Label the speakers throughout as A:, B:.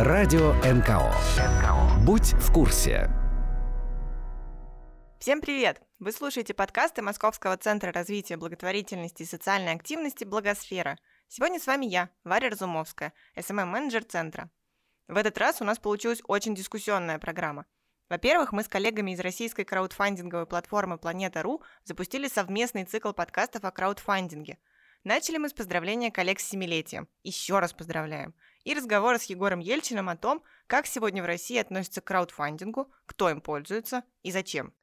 A: Радио НКО. Будь в курсе.
B: Всем привет! Вы слушаете подкасты Московского центра развития благотворительности и социальной активности «Благосфера». Сегодня с вами я, Варя Разумовская, СММ-менеджер центра. В этот раз у нас получилась очень дискуссионная программа. Во-первых, мы с коллегами из российской краудфандинговой платформы Планета.ру запустили совместный цикл подкастов о краудфандинге. Начали мы с поздравления коллег с семилетием. Еще раз поздравляем. И разговора с Егором Ельчиным о том, как сегодня в России относятся к краудфандингу, кто им пользуется и зачем.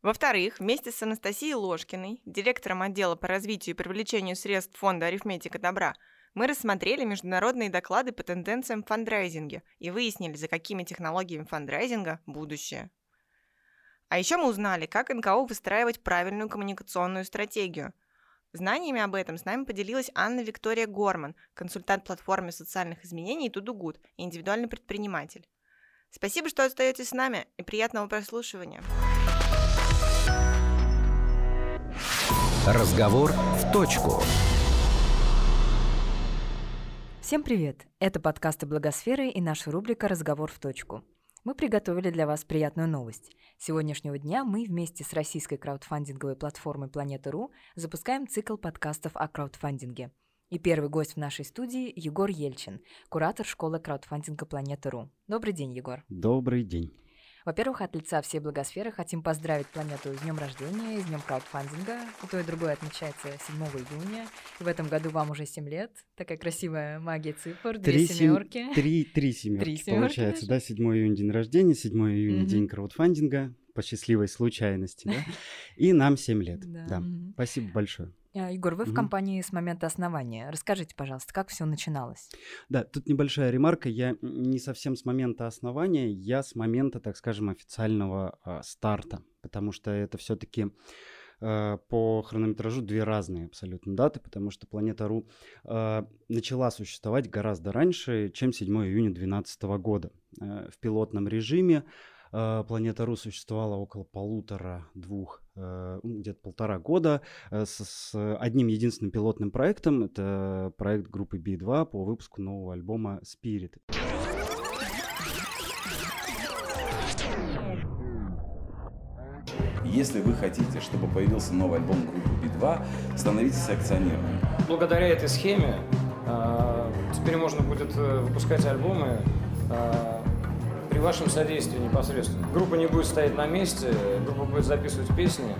B: Во-вторых, вместе с Анастасией Ложкиной, директором отдела по развитию и привлечению средств фонда «Арифметика добра», мы рассмотрели международные доклады по тенденциям в фандрайзинге и выяснили, за какими технологиями фандрайзинга будущее. А еще мы узнали, как НКО выстраивать правильную коммуникационную стратегию. Знаниями об этом с нами поделилась Анна Виктория Горман, консультант платформы социальных изменений Тудугуд и индивидуальный предприниматель. Спасибо, что остаетесь с нами и приятного прослушивания.
A: Разговор в точку.
C: Всем привет! Это подкасты Благосферы и наша рубрика «Разговор в точку». Мы приготовили для вас приятную новость. С сегодняшнего дня мы вместе с российской краудфандинговой платформой Планета.ру запускаем цикл подкастов о краудфандинге. И первый гость в нашей студии – Егор Ельчин, куратор школы краудфандинга Планета.ру. Добрый день, Егор.
D: Добрый день.
C: Во-первых, от лица всей благосферы хотим поздравить планету с днем рождения, с днем краудфандинга. И то, и другое отмечается 7 июня. И в этом году вам уже 7 лет. Такая красивая магия цифр, две три семерки.
D: Сем... Три, три семерки три семерки получается, да? 7 июня день рождения, 7 июня mm-hmm. день краудфандинга по счастливой случайности, да? И нам 7 лет. Да. Спасибо большое.
C: А, Егор, вы угу. в компании с момента основания. Расскажите, пожалуйста, как все начиналось?
D: Да, тут небольшая ремарка. Я не совсем с момента основания, я с момента, так скажем, официального э, старта, потому что это все-таки э, по хронометражу две разные абсолютно даты, потому что Планета.ру э, начала существовать гораздо раньше, чем 7 июня 2012 года. Э, в пилотном режиме э, Планета.ру существовала около полутора-двух Э, где-то полтора года э, с, с одним единственным пилотным проектом. Это проект группы B2 по выпуску нового альбома Spirit.
E: Если вы хотите, чтобы появился новый альбом группы B2, становитесь акционерами.
F: Благодаря этой схеме э, теперь можно будет выпускать альбомы при вашем содействии непосредственно. Группа не будет стоять на месте, группа будет записывать песни,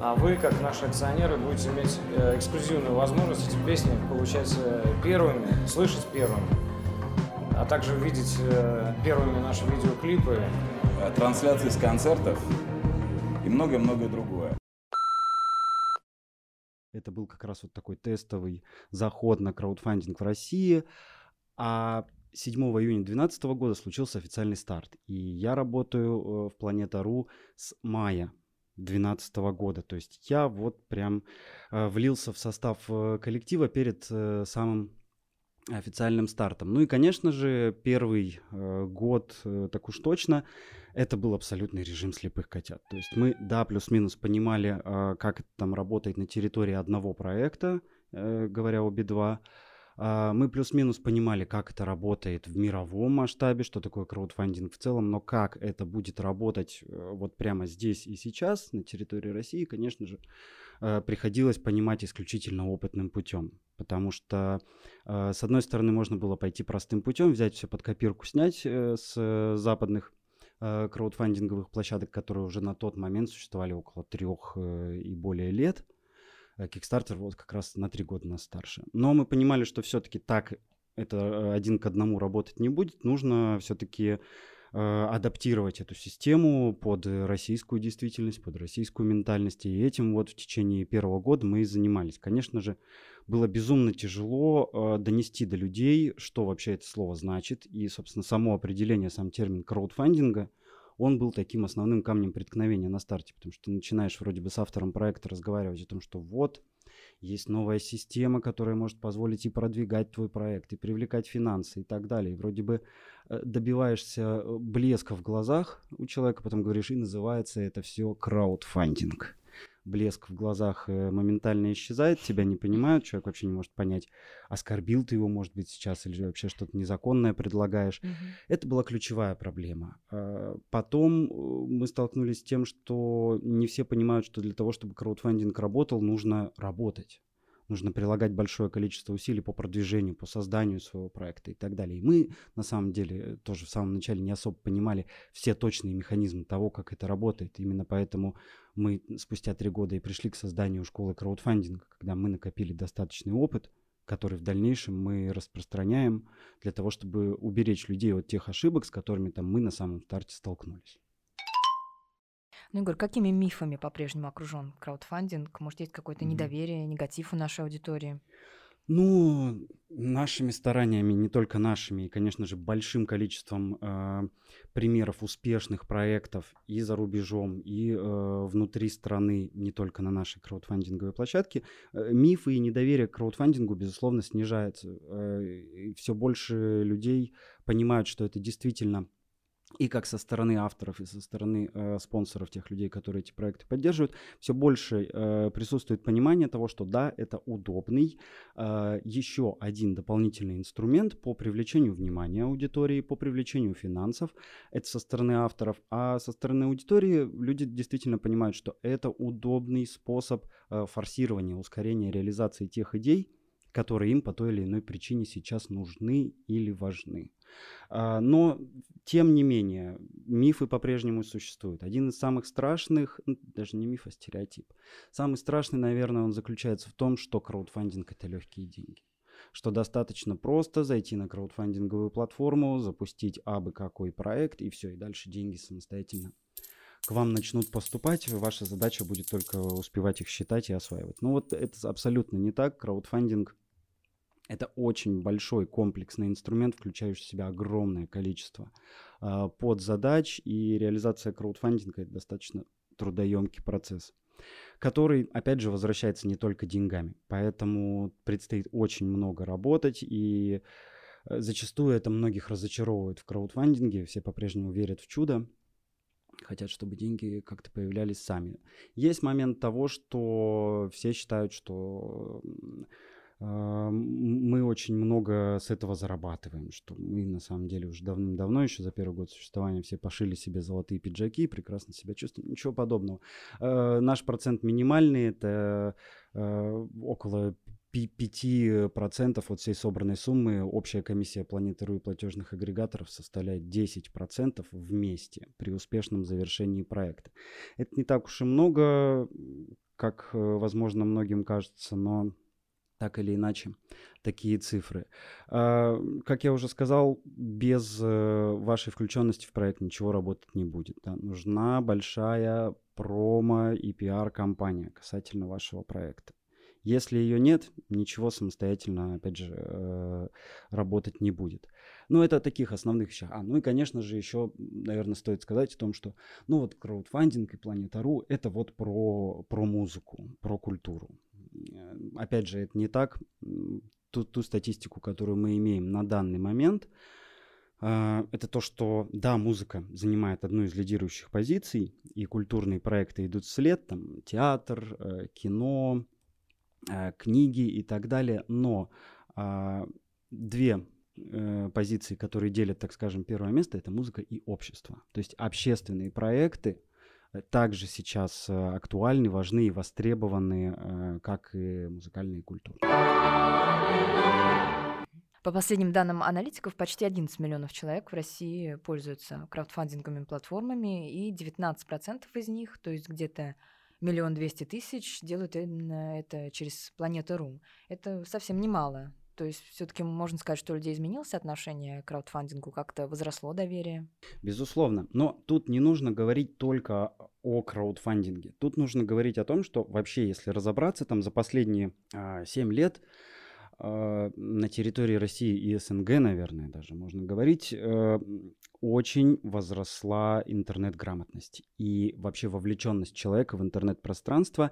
F: а вы, как наши акционеры, будете иметь э, эксклюзивную возможность эти песни получать э, первыми, слышать первыми, а также видеть э, первыми наши видеоклипы.
E: Трансляции с концертов и многое-многое другое.
D: Это был как раз вот такой тестовый заход на краудфандинг в России. А 7 июня 2012 года случился официальный старт. И я работаю э, в Планета.ру с мая 2012 года. То есть я вот прям э, влился в состав э, коллектива перед самым официальным стартом. Ну и, конечно же, первый год, так уж точно, это был абсолютный режим слепых котят. То есть мы, да, плюс-минус понимали, как это там работает на территории одного проекта, говоря о Би-2, а, мы плюс-минус понимали, как это работает в мировом масштабе, что такое краудфандинг в целом, но как это будет работать э, вот прямо здесь и сейчас на территории России, конечно же, э, приходилось понимать исключительно опытным путем. Потому что, э, с одной стороны, можно было пойти простым путем, взять все под копирку, снять с западных краудфандинговых площадок, которые уже на тот момент существовали около трех и более лет – Kickstarter вот как раз на три года нас старше. Но мы понимали, что все-таки так это э, один к одному работать не будет. Нужно все-таки э, адаптировать эту систему под российскую действительность, под российскую ментальность. И этим вот в течение первого года мы и занимались. Конечно же, было безумно тяжело э, донести до людей, что вообще это слово значит. И, собственно, само определение, сам термин краудфандинга – он был таким основным камнем преткновения на старте, потому что ты начинаешь вроде бы с автором проекта разговаривать о том, что вот, есть новая система, которая может позволить и продвигать твой проект, и привлекать финансы и так далее. И вроде бы э, добиваешься э, блеска в глазах у человека, потом говоришь, и называется это все краудфандинг. Блеск в глазах э, моментально исчезает, тебя не понимают, человек вообще не может понять, оскорбил ты его, может быть, сейчас, или вообще что-то незаконное предлагаешь.
C: Мгм.
D: Это была ключевая проблема. А, Потом э, мы столкнулись с тем, что не все понимают, что для того, чтобы краудфандинг работал, нужно работать. Нужно прилагать большое количество усилий по продвижению, по созданию своего проекта и так далее. И мы, на самом деле, тоже в самом начале не особо понимали все точные механизмы того, как это работает. Именно поэтому мы спустя три года и пришли к созданию школы краудфандинга, когда мы накопили достаточный опыт, который в дальнейшем мы распространяем для того, чтобы уберечь людей от тех ошибок, с которыми там мы на самом старте столкнулись.
C: Ну, Егор, какими мифами по-прежнему окружен краудфандинг? Может, есть какое-то
D: Мгм.
C: недоверие, негатив у нашей аудитории?
D: Ну, нашими стараниями, не только нашими, и, конечно же, большим количеством э, примеров успешных проектов и за рубежом, и э, внутри страны, не только на нашей краудфандинговой площадке, э, мифы и недоверие к краудфандингу, безусловно, снижается. все больше людей понимают, что это действительно и как со стороны авторов, и со стороны э, спонсоров, тех людей, которые эти проекты поддерживают, все больше э, присутствует понимание того, что да, это удобный э, еще один дополнительный инструмент по привлечению внимания аудитории, по привлечению финансов. Это со стороны авторов, а со стороны аудитории люди действительно понимают, что это удобный способ э, форсирования, ускорения реализации тех идей, которые им по той или иной причине сейчас нужны или важны. А, Но, тем не менее, мифы по-прежнему существуют. Один из самых страшных, даже не миф, а стереотип. Самый страшный, наверное, он заключается в том, что краудфандинг — это легкие деньги. Что достаточно просто зайти на краудфандинговую платформу, запустить абы какой проект, и все, и дальше деньги самостоятельно к вам начнут поступать, ваша задача будет только успевать их считать и осваивать. Ну вот это абсолютно не так. Краудфандинг это очень большой комплексный инструмент, включающий в себя огромное количество э, подзадач, и реализация краудфандинга это достаточно трудоемкий процесс, который, опять же, возвращается не только деньгами. Поэтому предстоит очень много работать, и э, зачастую это многих разочаровывает в краудфандинге, все по-прежнему верят в чудо, хотят, чтобы деньги как-то появлялись сами. Есть момент того, что все считают, что мы очень много с этого зарабатываем, что мы на самом деле уже давным-давно, еще за первый год существования, все пошили себе золотые пиджаки, прекрасно себя чувствуем, ничего подобного. Э, наш процент минимальный, это э, около 5% от всей собранной суммы общая комиссия планеты и платежных агрегаторов составляет 10% вместе при успешном завершении проекта. Это не так уж и много, как, э, возможно, многим кажется, но так или иначе такие цифры. А, как я уже сказал, без э, вашей включенности в проект ничего работать не будет. Да? Нужна большая промо и пиар-компания касательно вашего проекта. Если ее нет, ничего самостоятельно, опять же, э, работать не будет. Ну, это таких основных вещах. А, ну и, конечно же, еще, наверное, стоит сказать о том, что, ну, вот краудфандинг и Планета.ру — это вот про, про музыку, про культуру. Э, опять же, это не так. Ту, ту статистику, которую мы имеем на данный момент, э, это то, что, да, музыка занимает одну из лидирующих позиций, и культурные проекты идут вслед, там, театр, э, кино, книги и так далее, но две позиции, которые делят, так скажем, первое место, это музыка и общество. То есть общественные проекты, также сейчас э, актуальны, важны и востребованы, э, как и музыкальные культуры.
C: По последним данным аналитиков, почти 11 миллионов человек в России пользуются краудфандинговыми платформами, и 19% из них, то есть где-то миллион двести тысяч, делают именно это через Планета.ру. Это совсем немало. То есть все-таки можно сказать, что у людей изменилось отношение к краудфандингу, как-то возросло доверие?
D: Безусловно. Но тут не нужно говорить только о краудфандинге. Тут нужно говорить о том, что вообще, если разобраться, там за последние а, 7 лет а, на территории России и СНГ, наверное, даже можно говорить, а, очень возросла интернет-грамотность и вообще вовлеченность человека в интернет-пространство.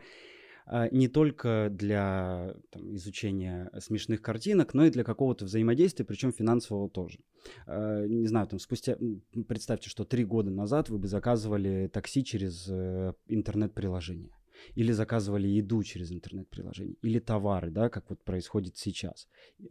D: А, не только для там, изучения смешных картинок, но и для какого-то взаимодействия, причем финансового тоже. А, не знаю, там спустя, представьте, что три года назад вы бы заказывали такси через э, интернет-приложение. Или заказывали еду через интернет-приложение, или товары, да, как вот происходит сейчас.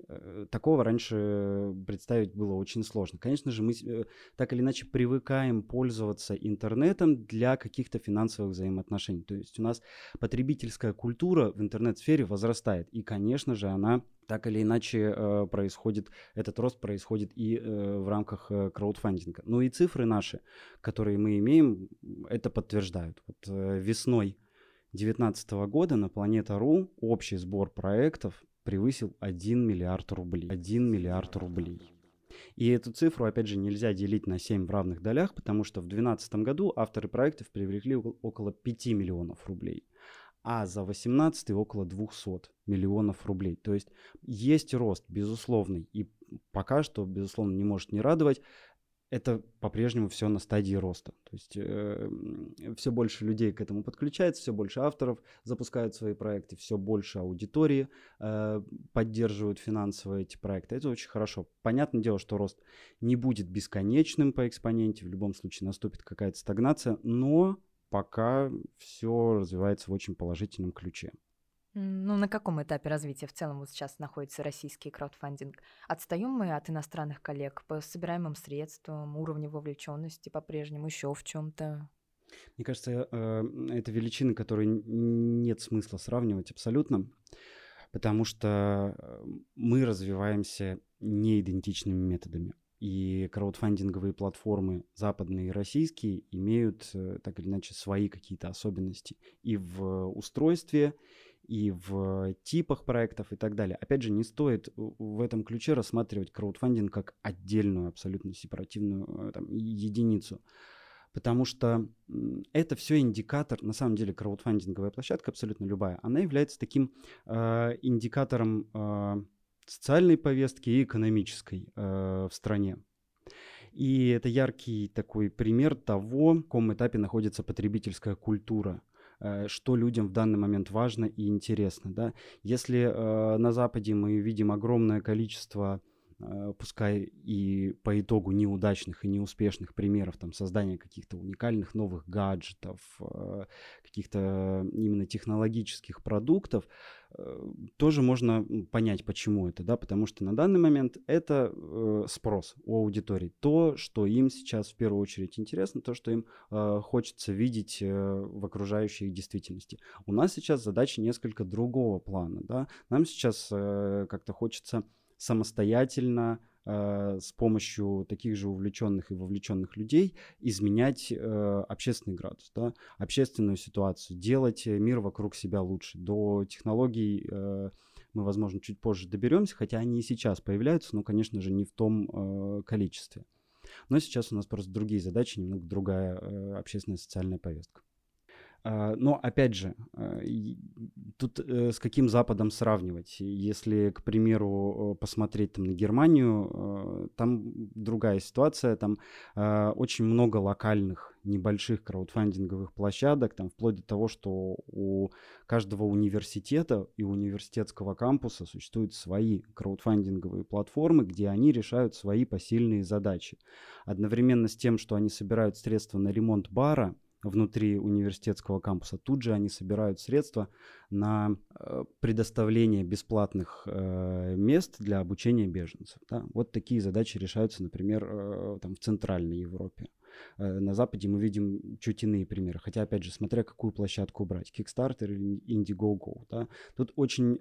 D: Э, такого раньше представить было очень сложно. Конечно же, мы э, так или иначе привыкаем пользоваться интернетом для каких-то финансовых взаимоотношений. То есть у нас потребительская культура в интернет-сфере возрастает, и, конечно же, она так или иначе э, происходит, этот рост происходит и в рамках краудфандинга. Ну и цифры наши, которые мы имеем, это подтверждают. Вот весной 2019 года на Планета.ру общий сбор проектов превысил 1 миллиард рублей. 1 миллиард рублей. И эту цифру, опять же, нельзя делить на 7 в равных долях, потому что в 2012 году авторы проектов привлекли около 5 миллионов рублей а за 18 около 200 миллионов рублей. То есть есть рост, безусловный, и пока что, безусловно, не может не радовать. Это по-прежнему все на стадии роста. То есть э, все больше людей к этому подключается, все больше авторов запускают свои проекты, все больше аудитории э, поддерживают финансово эти проекты. Это очень хорошо. Понятное дело, что рост не будет бесконечным по экспоненте, в любом случае наступит какая-то стагнация, но пока все развивается в очень положительном ключе.
C: Ну, на каком этапе развития в целом вот сейчас находится российский краудфандинг? Отстаем мы от иностранных коллег по собираемым средствам, уровню вовлеченности по-прежнему, еще в чем-то?
D: Мне кажется, э, это величины, которые нет смысла сравнивать абсолютно, потому что э, мы развиваемся неидентичными методами. И краудфандинговые платформы, западные и российские, имеют э, так или иначе свои какие-то особенности и в устройстве, и в типах проектов и так далее. Опять же, не стоит в этом ключе рассматривать краудфандинг как отдельную, абсолютно сепаративную э, там, единицу. Потому что это все индикатор, на самом деле краудфандинговая площадка, абсолютно любая, она является таким э, индикатором э, социальной повестки и экономической э, в стране. И это яркий такой пример того, в каком этапе находится потребительская культура что людям в данный момент важно и интересно. Да? Если э, на Западе мы видим огромное количество Э, пускай и по итогу неудачных и неуспешных примеров там, создания каких-то уникальных новых гаджетов, э, каких-то именно технологических продуктов, э, тоже можно понять, почему это, да, потому что на данный момент это спрос у аудитории, то, что им сейчас в первую очередь интересно, то, что им хочется видеть в окружающей действительности. У нас сейчас задача несколько другого плана, да, нам сейчас как-то хочется самостоятельно э, с помощью таких же увлеченных и вовлеченных людей изменять э, общественный градус, да, общественную ситуацию, делать мир вокруг себя лучше. До технологий э, мы, возможно, чуть позже доберемся, хотя они и сейчас появляются, но, конечно же, не в том э, количестве. Но сейчас у нас просто другие задачи, немного другая э, общественная социальная повестка. А, но опять же, а, тут э, с каким Западом сравнивать? Если, к примеру, посмотреть там, на Германию, а, там другая ситуация, там очень много локальных небольших краудфандинговых площадок, там вплоть до того, что у каждого университета и университетского кампуса существуют свои краудфандинговые платформы, где они решают свои посильные задачи. Одновременно с тем, что они собирают средства на ремонт бара, внутри университетского кампуса. Тут же они собирают средства на э, предоставление бесплатных э, мест для обучения беженцев. Да? Вот такие задачи решаются, например, э, там, в Центральной Европе. На Западе мы видим чуть иные примеры. Хотя, опять же, смотря какую площадку брать. Kickstarter или Indiegogo. Да? Тут очень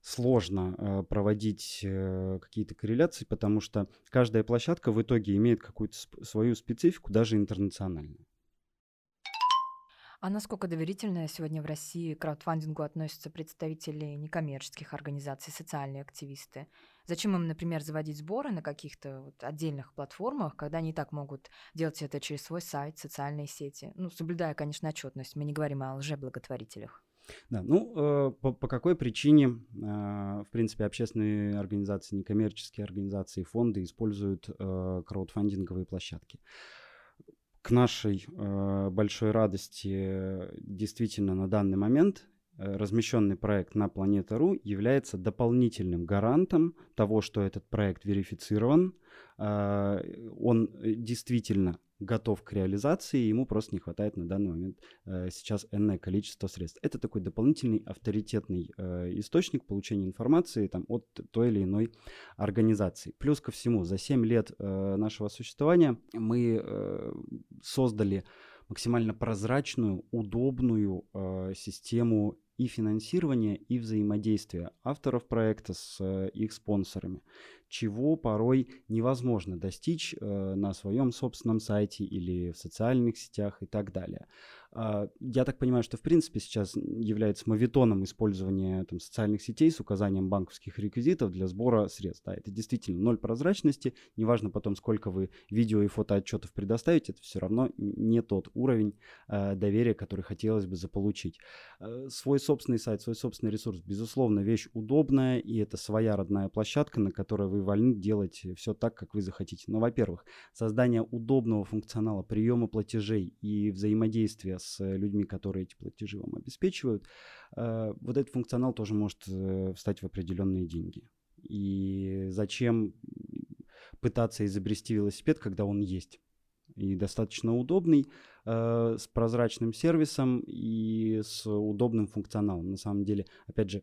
D: сложно э, проводить э, какие-то корреляции, потому что каждая площадка в итоге имеет какую-то сп- свою специфику, даже интернациональную.
C: А насколько доверительно сегодня в России к краудфандингу относятся представители некоммерческих организаций, социальные активисты? Зачем им, например, заводить сборы на каких-то вот отдельных платформах, когда они и так могут делать это через свой сайт, социальные сети? Ну, соблюдая, конечно, отчетность. Мы не говорим о лжеблаготворителях.
D: Да, ну, э, по, по какой причине, э, в принципе, общественные организации, некоммерческие организации, фонды используют э, краудфандинговые площадки? К нашей э, большой радости действительно на данный момент э, размещенный проект на Планета.ру является дополнительным гарантом того, что этот проект верифицирован, э, он действительно готов к реализации, ему просто не хватает на данный момент э, сейчас энное количество средств. Это такой дополнительный авторитетный э, источник получения информации там, от той или иной организации. Плюс ко всему, за 7 лет э, нашего существования мы э, создали максимально прозрачную, удобную э, систему и финансирования, и взаимодействия авторов проекта с э, их спонсорами чего порой невозможно достичь э, на своем собственном сайте или в социальных сетях и так далее. А, я так понимаю, что в принципе сейчас является мавитоном использование там, социальных сетей с указанием банковских реквизитов для сбора средств. Да, это действительно ноль прозрачности. Неважно потом, сколько вы видео и фотоотчетов предоставите, это все равно не тот уровень э, доверия, который хотелось бы заполучить. Э, свой собственный сайт, свой собственный ресурс, безусловно, вещь удобная, и это своя родная площадка, на которой вы вольны делать все так, как вы захотите. Но, во-первых, создание удобного функционала приема платежей и взаимодействия с людьми, которые эти платежи вам обеспечивают, э, вот этот функционал тоже может э, встать в определенные деньги. И зачем пытаться изобрести велосипед, когда он есть? И достаточно удобный, э, с прозрачным сервисом и с удобным функционалом. На самом деле, опять же,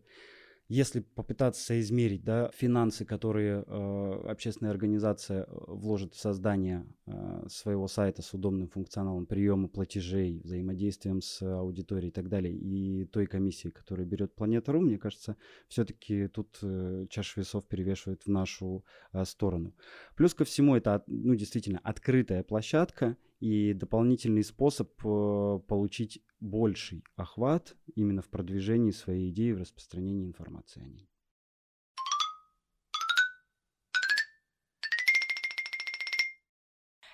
D: если попытаться соизмерить да, финансы, которые э, общественная организация э, вложит в создание э, своего сайта с удобным функционалом приема платежей, взаимодействием с аудиторией и так далее, и той комиссии, которая берет Планета.ру, мне кажется, все-таки тут э, чаша весов перевешивает в нашу э, сторону. Плюс ко всему, это ну, действительно открытая площадка, и дополнительный способ э, получить больший охват именно в продвижении своей идеи, в распространении информации о ней.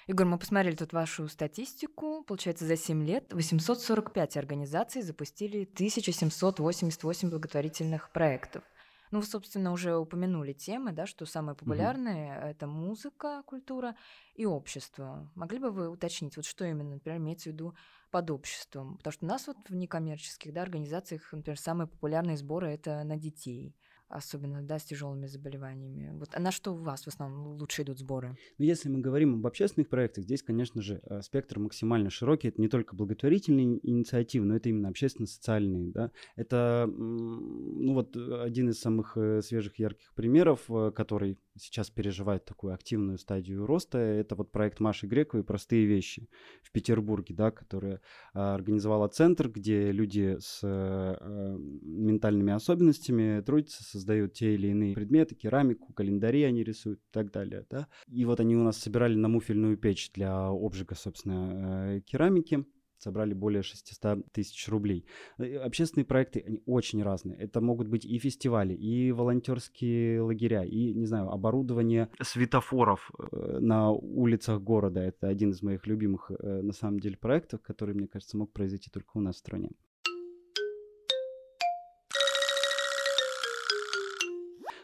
C: Егор, мы посмотрели тут вашу статистику. Получается, за 7 лет 845 организаций запустили 1788 благотворительных проектов. Ну, вы, собственно, уже упомянули темы, да, что самые популярные угу. это музыка, культура и общество. Могли бы вы уточнить, вот что именно, например, имеется в виду под обществом? Потому что у нас вот в некоммерческих да, организациях, например, самые популярные сборы это на детей особенно, да, с тяжелыми заболеваниями. Вот, а на что у вас в основном лучше идут сборы?
D: Ну, если мы говорим об общественных проектах, здесь, конечно же, э, спектр максимально широкий. Это не только благотворительные инициативы, но это именно общественно-социальные, да. Это, ну, вот э, один из самых э, свежих ярких примеров, который сейчас переживает такую активную стадию роста, это вот проект Маши Грековой «Простые вещи» в Петербурге, да, которая а, организовала центр, где люди с а, ментальными особенностями трудятся, создают те или иные предметы, керамику, календари они рисуют и так далее, да. И вот они у нас собирали на муфельную печь для обжига, собственно, э, керамики собрали более 600 тысяч рублей. Э, общественные проекты, они очень разные. Это могут быть и фестивали, и волонтерские лагеря, и, не знаю, оборудование светофоров э, на улицах города. Это один из моих любимых, э, на самом деле, проектов, который, мне кажется, мог произойти только у нас в стране.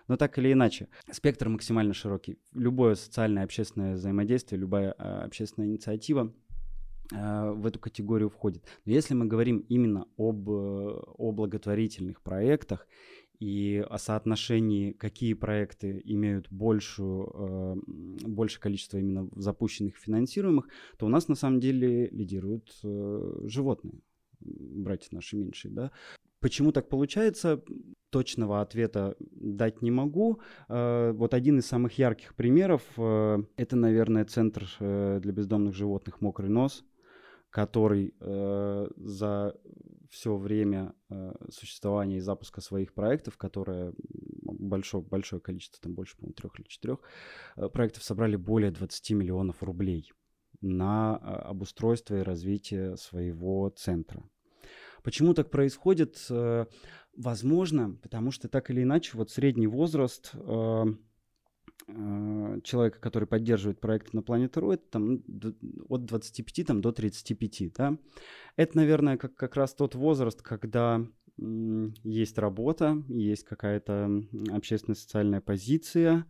D: Но так или иначе, спектр максимально широкий. Любое социальное общественное взаимодействие, любая общественная инициатива в эту категорию входит. Но если мы говорим именно об, э, о благотворительных проектах и о соотношении, какие проекты имеют большую, э, большее количество именно запущенных финансируемых, то у нас на самом деле лидируют животные, братья наши меньшие. Да? Почему так получается? Точного ответа дать не могу. Вот один из самых ярких примеров – это, наверное, Центр для бездомных животных «Мокрый нос», который э, за все время э, существования и запуска своих проектов, которое большое, большое количество, там больше, по-моему, трех или четырех э, проектов, собрали более 20 миллионов рублей на э, обустройство и развитие своего центра. Почему так происходит? Э, возможно, потому что так или иначе вот средний возраст Э, человека, который поддерживает проект на Ру, это там от 25 там, до 35. Да? Это, наверное, как, как раз тот возраст, когда есть работа, есть какая-то общественно-социальная позиция,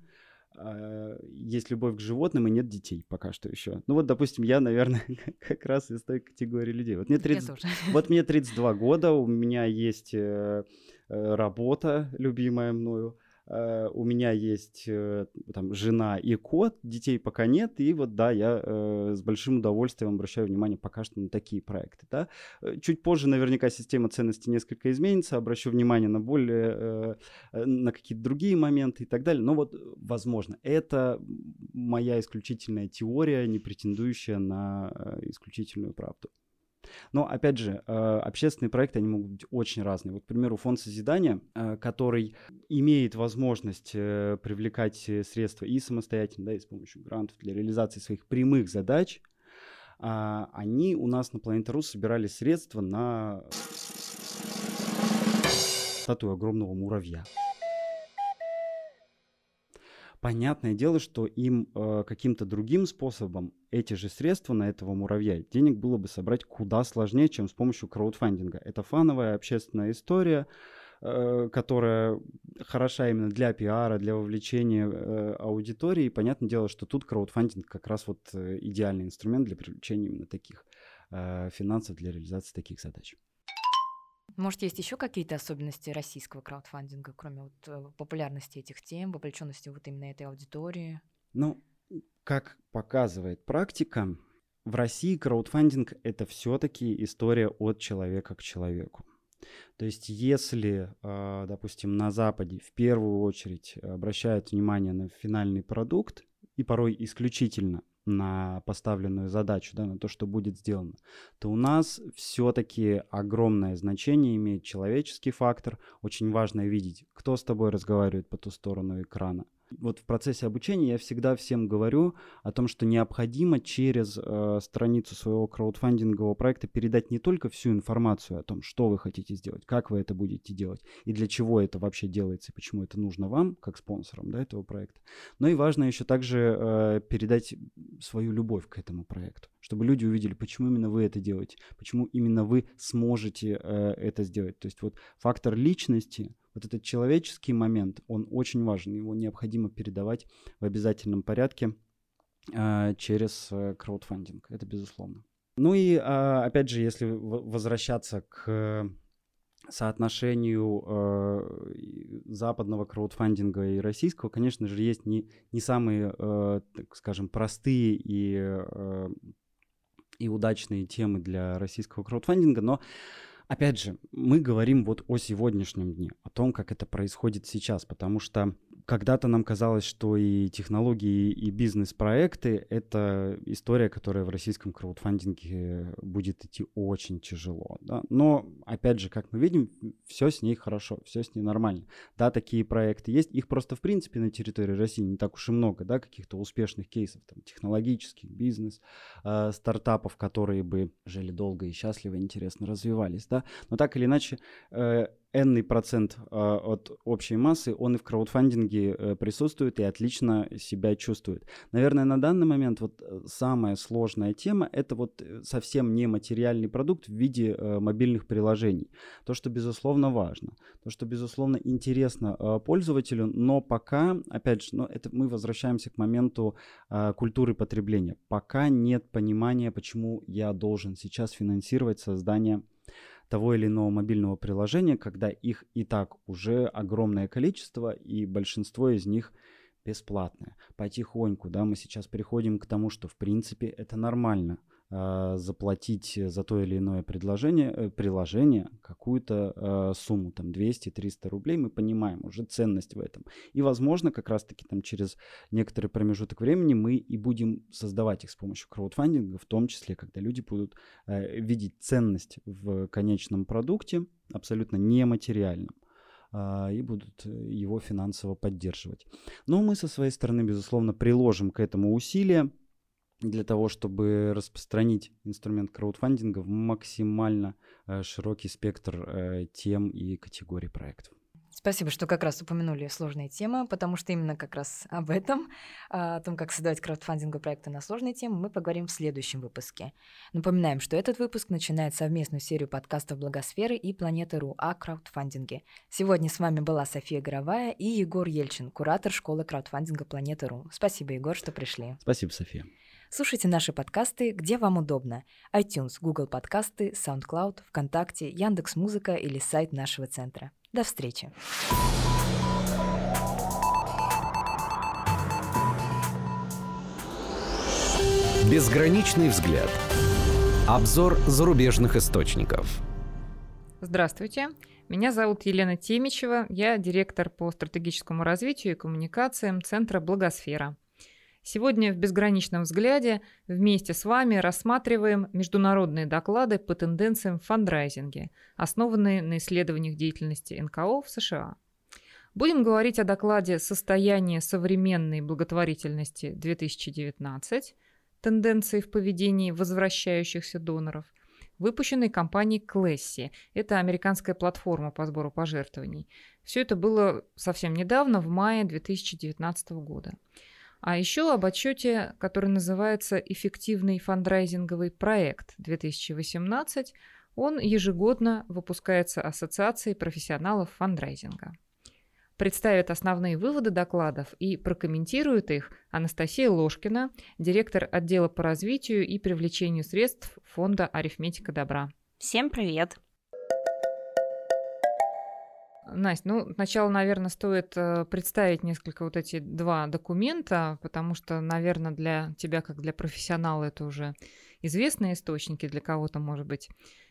D: а, есть любовь к животным и нет детей пока что еще. Ну вот, допустим, я, наверное, как раз из той категории людей. Вот мне, 30, вот мне 32 года, у меня есть э, э, работа, любимая мною, э, у меня есть э, там жена и кот, детей пока нет, и вот да, я э, с большим удовольствием обращаю внимание пока что на такие проекты. Да? Э, чуть позже наверняка система ценностей несколько изменится, обращу внимание на более, э, э на какие-то другие моменты и так далее. Но вот, возможно, это моя исключительная теория, не претендующая на э, исключительную правду. Но, опять же, э, общественные проекты, они могут быть очень разные. Вот, к примеру, фонд созидания, э, который имеет возможность э, привлекать средства и самостоятельно, да, и с помощью грантов для реализации своих прямых задач, а, они у нас на Планета.ру собирали средства на статую огромного муравья. Понятное дело, что им э, каким-то другим способом эти же средства на этого муравья денег было бы собрать куда сложнее, чем с помощью краудфандинга. Это фановая общественная история, э, которая хороша именно для пиара, для вовлечения э, аудитории. И понятное дело, что тут краудфандинг как раз вот э, идеальный инструмент для привлечения именно таких э, финансов для реализации таких задач.
C: Может, есть еще какие-то особенности российского краудфандинга, кроме вот э, популярности этих тем, вовлеченности вот именно этой аудитории?
D: Ну, как показывает практика, в России краудфандинг это все-таки история от человека к человеку. То есть, если, а, допустим, на Западе в первую очередь обращают внимание на финальный продукт, и порой исключительно на поставленную задачу, да, на то, что будет сделано, то у нас все-таки огромное значение имеет человеческий фактор. Очень важно видеть, кто с тобой разговаривает по ту сторону экрана, вот в процессе обучения я всегда всем говорю о том, что необходимо через э, страницу своего краудфандингового проекта передать не только всю информацию о том, что вы хотите сделать, как вы это будете делать и для чего это вообще делается и почему это нужно вам, как спонсорам да, этого проекта, но и важно еще также э, передать свою любовь к этому проекту, чтобы люди увидели, почему именно вы это делаете, почему именно вы сможете э, это сделать. То есть вот фактор личности вот этот человеческий момент, он очень важен, его необходимо передавать в обязательном порядке э, через э, краудфандинг, это безусловно. Ну и э, опять же, если возвращаться к соотношению э, западного краудфандинга и российского, конечно же, есть не, не самые, э, так скажем, простые и, э, и удачные темы для российского краудфандинга, но Опять же, мы говорим вот о сегодняшнем дне, о том, как это происходит сейчас, потому что когда-то нам казалось, что и технологии, и бизнес-проекты — это история, которая в российском краудфандинге будет идти очень тяжело. Да? Но, опять же, как мы видим, все с ней хорошо, все с ней нормально. Да, такие проекты есть, их просто, в принципе, на территории России не так уж и много, да, каких-то успешных кейсов, там, технологических, бизнес, э, стартапов, которые бы жили долго и счастливо, интересно развивались, да. Но так или иначе, э, энный процент э, от общей массы, он и в краудфандинге э, присутствует и отлично себя чувствует. Наверное, на данный момент вот э, самая сложная тема — это вот э, совсем нематериальный продукт в виде э, мобильных приложений. То, что, безусловно, важно. То, что, безусловно, интересно э, пользователю, но пока, опять же, ну, это мы возвращаемся к моменту э, культуры потребления. Пока нет понимания, почему я должен сейчас финансировать создание того или иного мобильного приложения, когда их и так уже огромное количество, и большинство из них бесплатное. Потихоньку, да, мы сейчас переходим к тому, что в принципе это нормально – заплатить за то или иное предложение, э, приложение какую-то э, сумму, там 200-300 рублей, мы понимаем уже ценность в этом. И, возможно, как раз-таки там через некоторый промежуток времени мы и будем создавать их с помощью краудфандинга, в том числе, когда люди будут э, видеть ценность в конечном продукте, абсолютно нематериальном а, и будут его финансово поддерживать. Но мы со своей стороны, безусловно, приложим к этому усилия, для того, чтобы распространить инструмент краудфандинга в максимально э, широкий спектр э, тем и категорий проектов.
C: Спасибо, что как раз упомянули сложные темы, потому что именно как раз об этом, о том, как создавать краудфандинговые проекты на сложные темы, мы поговорим в следующем выпуске. Напоминаем, что этот выпуск начинает совместную серию подкастов Благосферы и Планеты.ру о краудфандинге. Сегодня с вами была София Горовая и Егор Ельчин, куратор школы краудфандинга Планеты.ру. Спасибо, Егор, что пришли.
D: Спасибо, София.
C: Слушайте наши подкасты, где вам удобно. iTunes, Google подкасты, SoundCloud, ВКонтакте, Яндекс Музыка или сайт нашего центра. До встречи!
G: Безграничный взгляд. Обзор зарубежных источников.
H: Здравствуйте. Меня зовут Елена Темичева. Я директор по стратегическому развитию и коммуникациям Центра Благосфера. Сегодня в «Безграничном взгляде» вместе с вами рассматриваем международные доклады по тенденциям в фандрайзинге, основанные на исследованиях деятельности НКО в США. Будем говорить о докладе «Состояние современной благотворительности 2019. Тенденции в поведении возвращающихся доноров», выпущенной компанией Клесси. Это американская платформа по сбору пожертвований. Все это было совсем недавно, в мае 2019 года. А еще об отчете, который называется «Эффективный фандрайзинговый проект 2018», он ежегодно выпускается Ассоциацией профессионалов фандрайзинга. Представит основные выводы докладов и прокомментирует их Анастасия Ложкина, директор отдела по развитию и привлечению средств фонда «Арифметика добра».
I: Всем привет!
H: Настя, ну, сначала, наверное, стоит э, представить несколько вот эти два документа, потому что, наверное, для тебя, как для профессионала, это уже известные источники, для кого-то, может быть,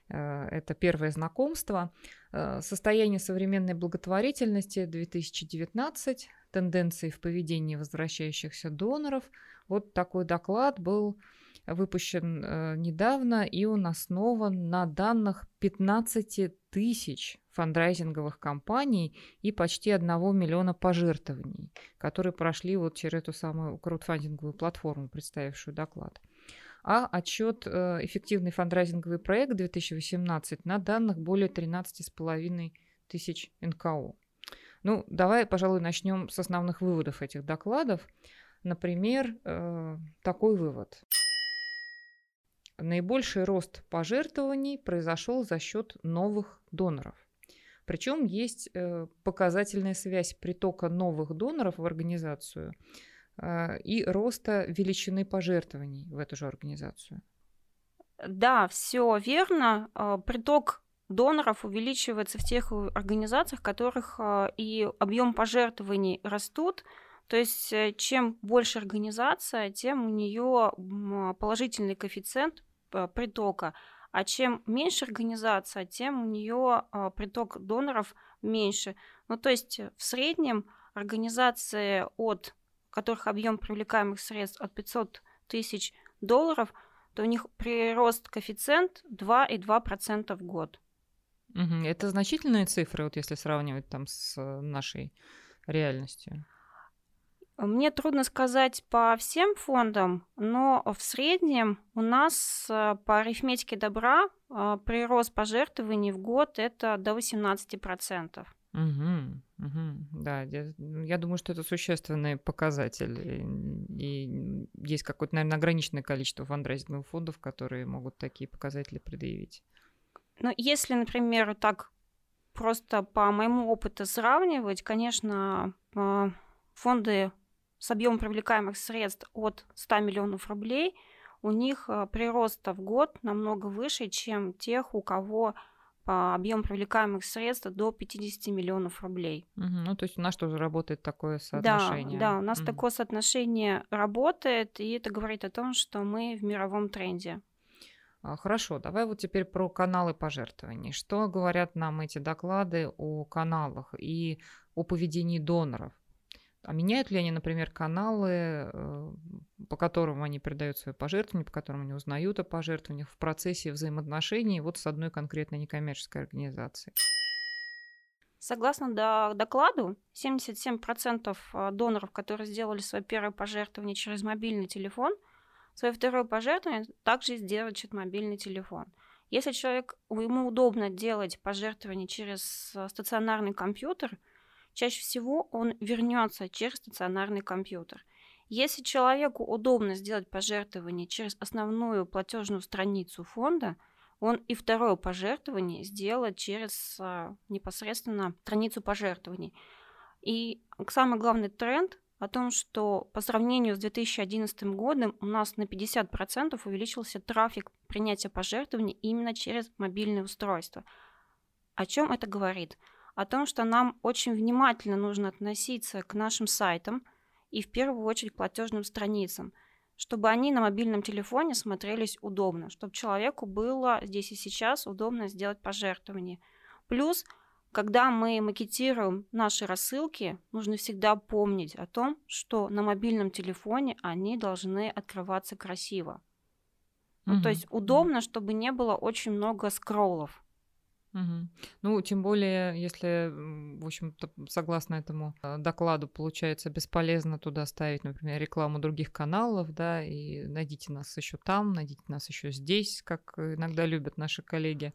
H: э, это первое знакомство. Э, Состояние современной благотворительности 2019, тенденции в поведении возвращающихся доноров. Вот такой доклад был выпущен недавно, и он основан на данных 15 тысяч фандрайзинговых компаний и почти 1 миллиона пожертвований, которые прошли вот через эту самую краудфандинговую платформу, представившую доклад. А отчет э, «Эффективный фандрайзинговый проект 2018» на данных более 13,5 тысяч НКО. Ну, давай, пожалуй, начнем с основных выводов этих докладов. Например, э, такой вывод. Наибольший рост пожертвований произошел за счет новых доноров. Причем есть э, показательная связь притока новых доноров в организацию э, и роста величины пожертвований в эту же организацию.
I: Да, все верно. Э, приток доноров увеличивается в тех организациях, в которых и объем пожертвований растут. То есть чем больше организация, тем у нее положительный коэффициент притока. А чем меньше организация, тем у нее а, приток доноров меньше. Ну, то есть в среднем организации, от которых объем привлекаемых средств от 500 тысяч долларов, то у них прирост коэффициент 2,2% в год.
H: Это значительные цифры, вот если сравнивать там с нашей реальностью.
I: Мне трудно сказать по всем фондам, но в среднем у нас э, по арифметике добра э, прирост пожертвований в год это до 18%.
H: Угу, угу, да, я, я думаю, что это существенный показатель. И есть какое-то, наверное, ограниченное количество фандрайзинговых фондов, которые могут такие показатели предъявить.
I: Ну, если, например, так просто по моему опыту сравнивать, конечно, э, фонды с объемом привлекаемых средств от 100 миллионов рублей, у них э, прирост в год намного выше, чем тех, у кого объем привлекаемых средств до 50 миллионов рублей.
H: Угу, ну, то есть у нас тоже работает такое соотношение.
I: Да, да, у нас угу. такое соотношение работает, и это говорит о том, что мы в мировом тренде.
H: А, хорошо, давай вот теперь про каналы пожертвований. Что говорят нам эти доклады о каналах и о поведении доноров? А меняют ли они, например, каналы, э, по которым они передают свои пожертвования, по которым они узнают о пожертвованиях в процессе взаимоотношений вот с одной конкретной некоммерческой организацией?
I: Согласно докладу, 77% э, доноров, которые сделали свое первое пожертвование через мобильный телефон, свое второе пожертвование также сделают через мобильный телефон. Если человек, ему удобно делать пожертвование через э, стационарный компьютер – чаще всего он вернется через стационарный компьютер. Если человеку удобно сделать пожертвование через основную платежную страницу фонда, он и второе пожертвование сделает через а, непосредственно страницу пожертвований. И самый главный тренд о том, что по сравнению с 2011 годом у нас на 50% увеличился трафик принятия пожертвований именно через мобильное устройство. О чем это говорит? О том, что нам очень внимательно нужно относиться к нашим сайтам и в первую очередь к платежным страницам. чтобы они на мобильном телефоне смотрелись удобно, чтобы человеку было здесь и сейчас удобно сделать пожертвование. Плюс, когда мы макетируем наши рассылки, нужно всегда помнить о том, что на мобильном телефоне они должны открываться красиво. Ну, то есть удобно, чтобы не было очень много скроллов.
H: Мгм. Ну, тем более, если, в общем-то, согласно этому э, докладу, получается бесполезно туда ставить, например, рекламу других каналов, да, и найдите нас еще там, найдите нас еще здесь, как иногда любят наши коллеги.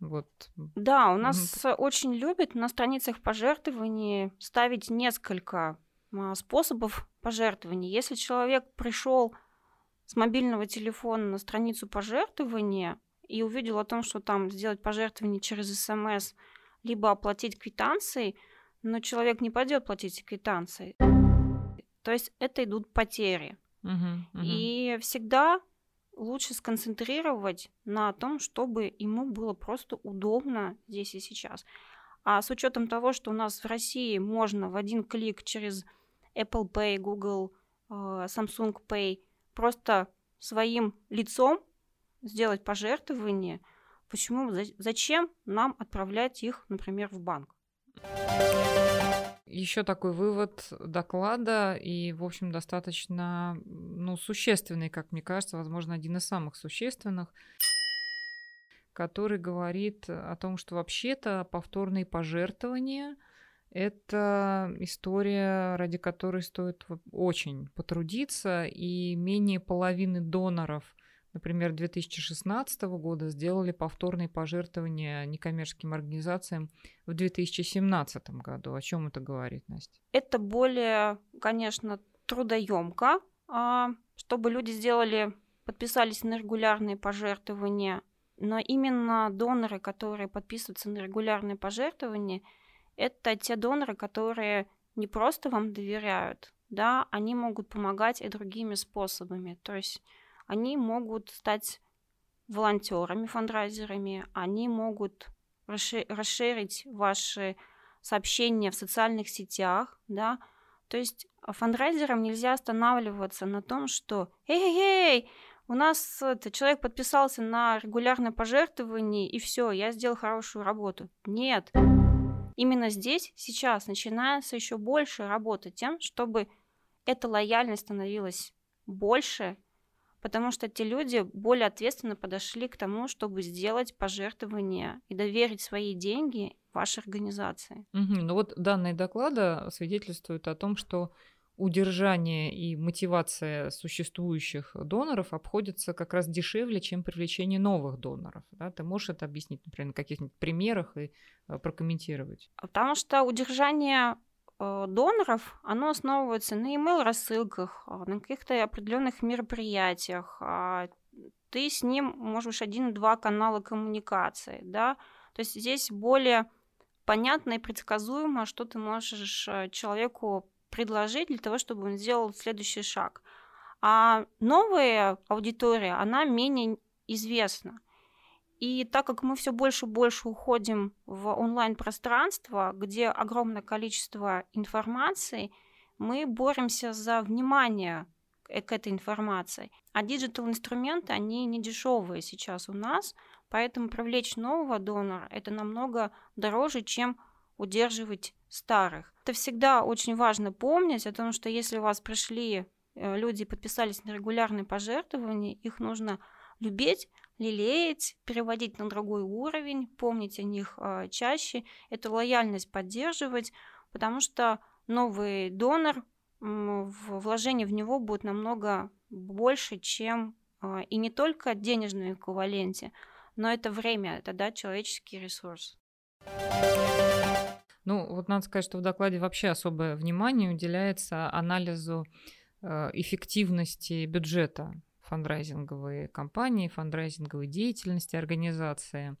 H: Вот.
I: Да, у нас очень любят на страницах пожертвований ставить несколько а, способов пожертвований. Если человек пришел с мобильного телефона на страницу пожертвования, и увидел о том, что там сделать пожертвование через СМС, либо оплатить квитанцией, но человек не пойдет платить квитанцией. То есть это идут потери.
H: Uh-huh, uh-huh.
I: И всегда лучше сконцентрировать на том, чтобы ему было просто удобно здесь и сейчас. А с учетом того, что у нас в России можно в один клик через Apple Pay, Google, э, Samsung Pay просто своим лицом сделать пожертвование, почему, зачем нам отправлять их, например, в банк?
H: Еще такой вывод доклада, и, в общем, достаточно ну, существенный, как мне кажется, возможно, один из самых существенных, который говорит о том, что вообще-то повторные пожертвования – это история, ради которой стоит очень потрудиться, и менее половины доноров например, 2016 года сделали повторные пожертвования некоммерческим организациям в 2017 году. О чем это говорит, Настя?
I: Это более, конечно, трудоемко, а, чтобы люди сделали, подписались на регулярные пожертвования, но именно доноры, которые подписываются на регулярные пожертвования, это те доноры, которые не просто вам доверяют, да, они могут помогать и другими способами. То есть они могут стать волонтерами, фандрайзерами, они могут расширить ваши сообщения в социальных сетях, да, то есть фандрайзерам нельзя останавливаться на том, что «Эй-эй-эй, у нас это, человек подписался на регулярное пожертвование, и все, я сделал хорошую работу». Нет. Именно здесь, сейчас, начинается еще больше работа тем, чтобы эта лояльность становилась больше, потому что те люди более ответственно подошли к тому, чтобы сделать пожертвование и доверить свои деньги вашей организации.
H: Угу. Ну вот данные доклада свидетельствуют о том, что удержание и мотивация существующих доноров обходится как раз дешевле, чем привлечение новых доноров. Да? Ты можешь это объяснить, например, на каких-нибудь примерах и э, прокомментировать?
I: Потому что удержание доноров, оно основывается на email рассылках, а, на каких-то определенных мероприятиях. А, ты с ним можешь один-два канала коммуникации, да, то есть здесь более понятно и предсказуемо, что ты можешь э, человеку предложить для того, чтобы он сделал следующий шаг. А новая аудитория, она менее известна. И так как мы все больше и больше уходим в онлайн-пространство, где огромное количество информации, мы боремся за внимание к этой информации. А digital-инструменты, они не дешевые сейчас у нас, поэтому привлечь нового донора – это намного дороже, чем удерживать старых. Это всегда очень важно помнить о том, что если у вас пришли э, люди подписались на регулярные пожертвования, их нужно любить, лелеять, переводить на другой уровень, помнить о них э, чаще, эту лояльность поддерживать, потому что новый донор, вложение в него будет намного больше, чем э, и не только денежном эквиваленте, но это время, это да, человеческий ресурс.
H: Ну, вот надо сказать, что в докладе вообще особое внимание уделяется анализу э, эффективности бюджета фандрайзинговые компании, фандрайзинговой деятельности организации.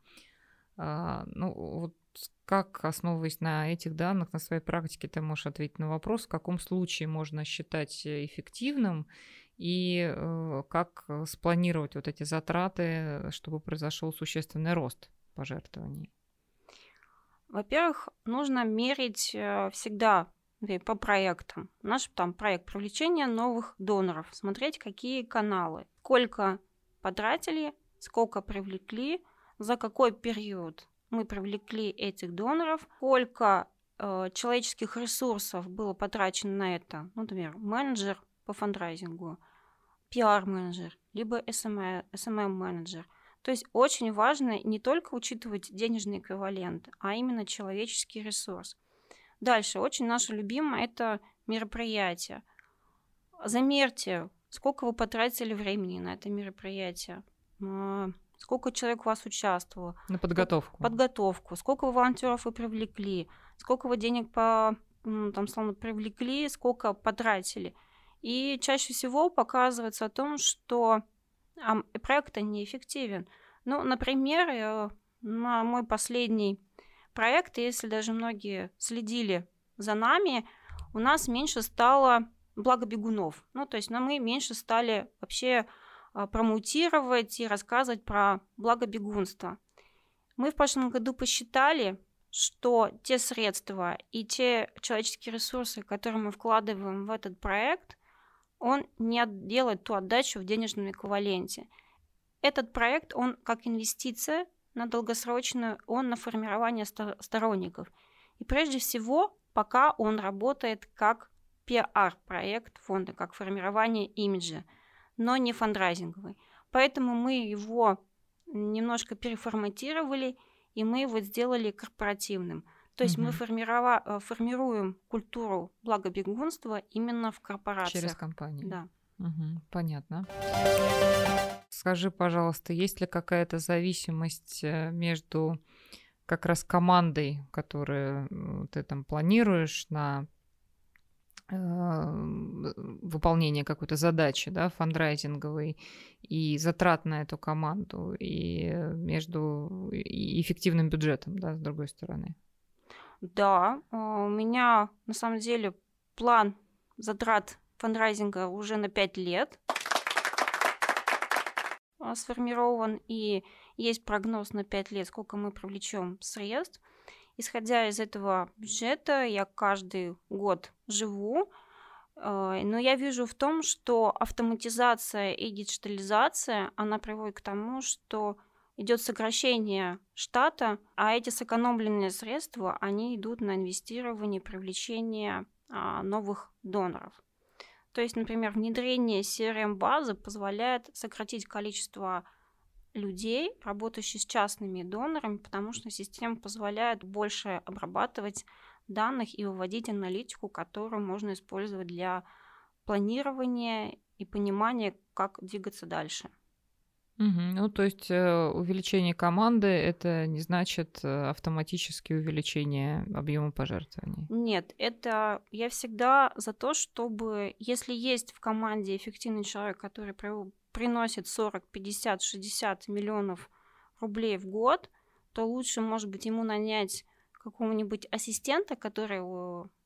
H: А, ну, вот как, основываясь на этих данных, на своей практике, ты можешь ответить на вопрос, в каком случае можно считать эффективным и э, как спланировать вот эти затраты, чтобы произошел существенный рост пожертвований?
I: Во-первых, нужно мерить э, всегда по проектам. Наш там проект привлечения новых доноров. Смотреть, какие каналы, сколько потратили, сколько привлекли, за какой период мы привлекли этих доноров, сколько э, человеческих ресурсов было потрачено на это. Ну, например, менеджер по фандрайзингу, пиар-менеджер, либо SMM-менеджер. То есть очень важно не только учитывать денежный эквивалент, а именно человеческий ресурс. Дальше, очень наше любимое – это мероприятие. Замерьте, сколько вы потратили времени на это мероприятие, сколько человек у вас участвовало.
H: На подготовку.
I: Подготовку, сколько волонтеров вы привлекли, сколько вы денег по, там, словно, привлекли, сколько потратили. И чаще всего показывается о том, что проект неэффективен. Ну, например, э, на мой последний проект, если даже многие следили за нами, у нас меньше стало благобегунов. Ну, то есть ну, мы меньше стали вообще а, промутировать и рассказывать про благобегунство. Мы в прошлом году посчитали, что те средства и те человеческие ресурсы, которые мы вкладываем в этот проект, он не делает ту отдачу в денежном эквиваленте. Этот проект, он как инвестиция на долгосрочную, он на формирование сторонников. И прежде всего, пока он работает как пиар-проект фонда, как формирование имиджа, но не фандрайзинговый. Поэтому мы его немножко переформатировали, и мы его сделали корпоративным. То есть угу. мы формирова- э, формируем культуру благобегунства именно в корпорациях.
H: Через компанию.
I: Да.
H: Угу, понятно. Скажи, пожалуйста, есть ли какая-то зависимость э, между как раз командой, которую ты там планируешь на э, выполнение какой-то задачи, да, фандрайзинговой, и затрат на эту команду, и между и эффективным бюджетом, да, с другой стороны?
I: Да, а, у меня на самом деле план затрат фандрайзинга уже на 5 лет. А, сформирован, и есть прогноз на 5 лет, сколько мы привлечем средств. Исходя из этого бюджета, я каждый год живу, а, но я вижу в том, что автоматизация и диджитализация, она приводит к тому, что идет сокращение штата, а эти сэкономленные средства, они идут на инвестирование, привлечение а, новых доноров. То есть, например, внедрение CRM-базы позволяет сократить количество людей, работающих с частными донорами, потому что система позволяет больше обрабатывать данных и выводить аналитику, которую можно использовать для планирования и понимания, как двигаться дальше.
H: Угу. Ну, то есть э, увеличение команды это не значит э, автоматически увеличение объема пожертвований.
I: Нет, это я всегда за то, чтобы если есть в команде эффективный человек, который при, приносит 40, 50, 60 миллионов рублей в год, то лучше, может быть, ему нанять какого-нибудь ассистента, который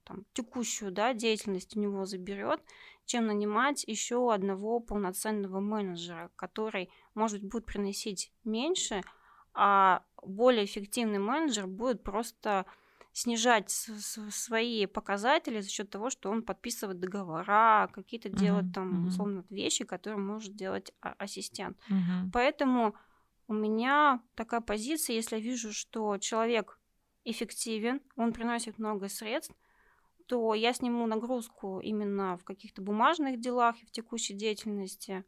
I: там, текущую да, деятельность у него заберет, чем нанимать еще одного полноценного менеджера, который, может, будет приносить меньше, а более эффективный менеджер будет просто снижать свои показатели за счет того, что он подписывает договора, какие-то uh-huh, делает там, uh-huh. условно, вещи, которые может делать а, ассистент. Uh-huh. Поэтому у меня такая позиция, если я вижу, что человек эффективен, он приносит много средств, то я сниму нагрузку именно в каких-то бумажных делах и в текущей деятельности,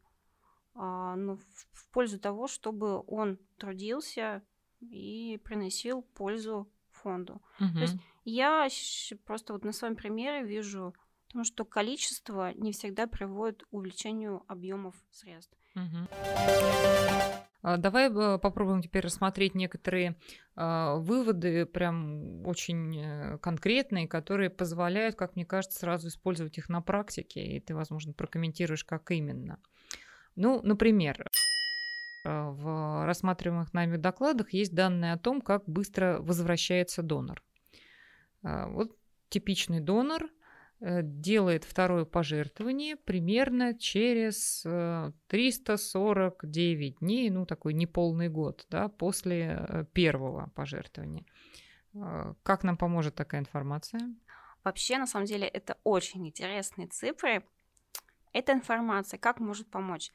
I: а, ну, в, в пользу того, чтобы он трудился и приносил пользу фонду. Угу. То есть я просто вот на своем примере вижу, потому что количество не всегда приводит к увеличению объемов средств.
H: Угу. Давай э, попробуем теперь рассмотреть некоторые а, выводы, прям очень э, конкретные, которые позволяют, как мне кажется, сразу использовать их на практике, и ты, возможно, прокомментируешь, как именно. Ну, например, а, в рассматриваемых нами докладах есть данные о том, как быстро возвращается донор. А, вот типичный донор – делает второе пожертвование примерно через 349 э, дней, ну такой неполный год, да, после э, первого пожертвования. Как нам поможет такая информация?
I: Вообще, на самом деле, это очень интересные цифры. Эта информация как может помочь?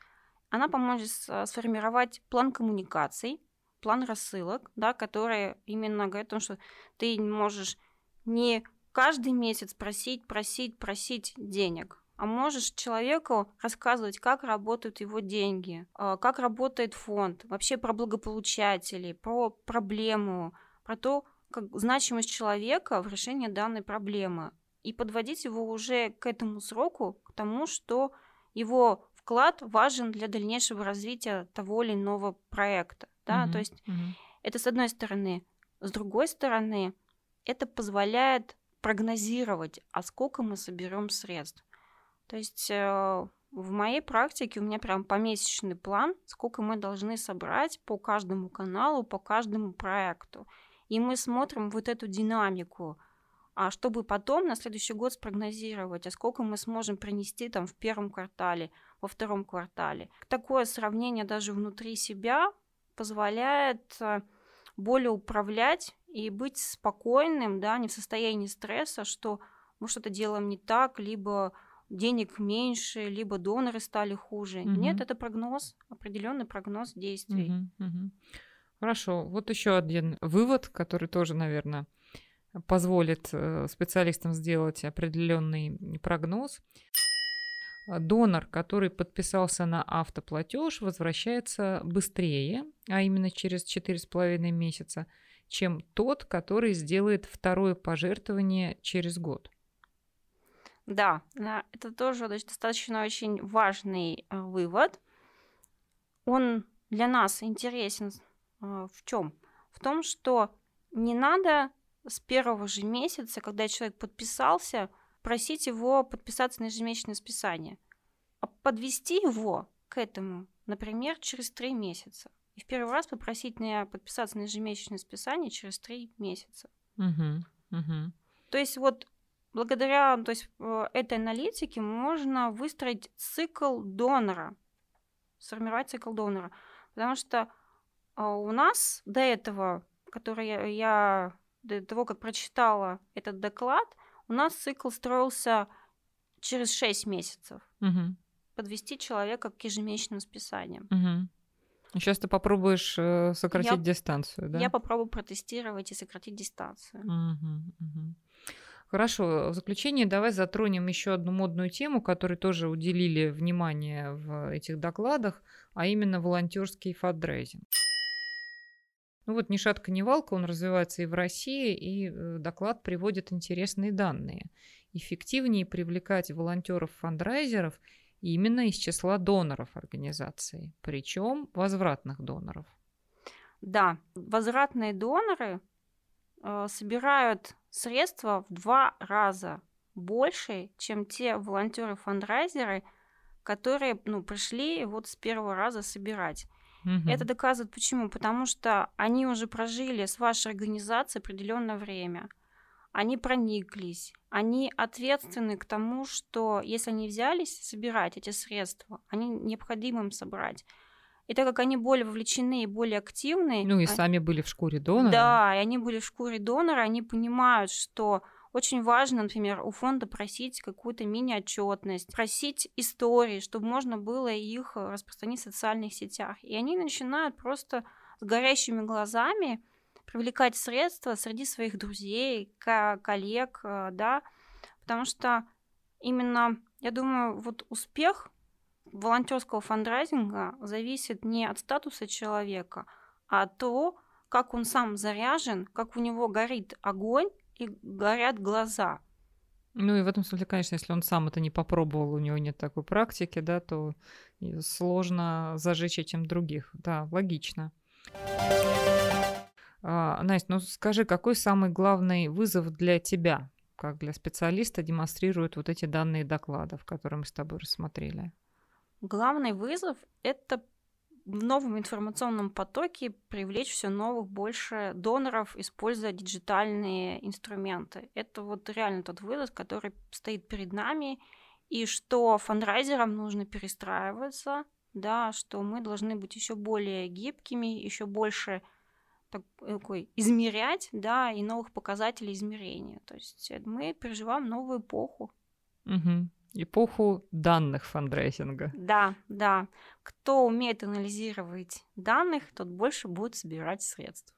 I: Она поможет сформировать план коммуникаций, план рассылок, да, которые именно говорят о том, что ты можешь не каждый месяц просить, просить, просить денег, а можешь человеку рассказывать, как работают его деньги, а, как работает фонд, вообще про благополучателей, про проблему, про то, как значимость человека в решении данной проблемы и подводить его уже к этому сроку, к тому, что его вклад важен для дальнейшего развития того или иного проекта. Да? Mm-hmm. То есть mm-hmm. это с одной стороны. С другой стороны, это позволяет прогнозировать, а сколько мы соберем средств. То есть э, в моей практике у меня прям помесячный план, сколько мы должны собрать по каждому каналу, по каждому проекту. И мы смотрим вот эту динамику, а чтобы потом на следующий год спрогнозировать, а сколько мы сможем принести там в первом квартале, во втором квартале. Такое сравнение даже внутри себя позволяет э, более управлять и быть спокойным, да, не в состоянии стресса, что мы что-то делаем не так, либо денег меньше, либо доноры стали хуже. Угу. Нет, это прогноз, определенный прогноз действий.
H: Угу, угу. Хорошо. Вот еще один вывод, который тоже, наверное, позволит э, специалистам сделать определенный прогноз. Донор, который подписался на автоплатеж, возвращается быстрее, а именно через 4,5 месяца, чем тот, который сделает второе пожертвование через год.
I: Да, это тоже достаточно очень важный э, вывод. Он для нас интересен а, в чем? В том, что не надо с первого же месяца, когда человек подписался, просить его подписаться на ежемесячное списание, а подвести его к этому, например, через три месяца. И в первый раз попросить на подписаться на ежемесячное списание через три месяца.
H: Угу, угу.
I: То есть вот благодаря то есть, э, этой аналитике можно выстроить цикл донора, сформировать цикл донора. Потому что а у нас до этого, который я, я до того, как прочитала этот доклад, у нас цикл строился через 6 месяцев.
H: Угу.
I: Подвести человека к ежемесячным списаниям.
H: Угу. Сейчас ты попробуешь э, сократить
I: я,
H: дистанцию, да?
I: Я попробую протестировать и сократить дистанцию.
H: Угу, угу. Хорошо, в заключение давай затронем еще одну модную тему, которой тоже уделили внимание в этих докладах, а именно волонтерский фандрейзинг. Ну вот ни шатка, ни валка, он развивается и в России, и э, доклад приводит интересные данные. Эффективнее привлекать волонтеров-фандрайзеров именно из числа доноров организации, причем возвратных доноров.
I: Да, возвратные доноры э, собирают средства в два раза больше, чем те волонтеры-фандрайзеры, которые ну, пришли вот с первого раза собирать.
H: Угу.
I: Это доказывает почему? Потому что они уже прожили с вашей организацией определенное время. Они прониклись, они ответственны к тому, что если они взялись собирать эти средства, они необходимо им собрать. И так как они более вовлечены и более активны...
H: Ну и
I: они...
H: сами были в шкуре донора.
I: Да, и они были в шкуре донора, они понимают, что очень важно, например, у фонда просить какую-то мини-отчетность, просить истории, чтобы можно было их распространить в социальных сетях. И они начинают просто с горящими глазами привлекать средства среди своих друзей, коллег, э, да, потому что именно, я думаю, вот успех волонтерского фандрайзинга зависит не от статуса человека, а от того, как он сам заряжен, как у него горит огонь, и горят глаза.
H: Ну и в этом смысле, конечно, если он сам это не попробовал, у него нет такой практики, да, то сложно зажечь этим других. Да, логично. А, Настя, ну скажи, какой самый главный вызов для тебя, как для специалиста, демонстрируют вот эти данные докладов, которые мы с тобой рассмотрели?
I: Главный вызов — это в новом информационном потоке привлечь все новых больше доноров, используя диджитальные инструменты. Это вот реально тот вызов, который стоит перед нами, и что фандрайзерам нужно перестраиваться, да, что мы должны быть еще более гибкими, еще больше такой измерять, да, и новых показателей измерения. То есть мы переживаем новую эпоху.
H: Угу. Эпоху данных фандрайзинга.
I: Да, да. Кто умеет анализировать данных, тот больше будет собирать средств.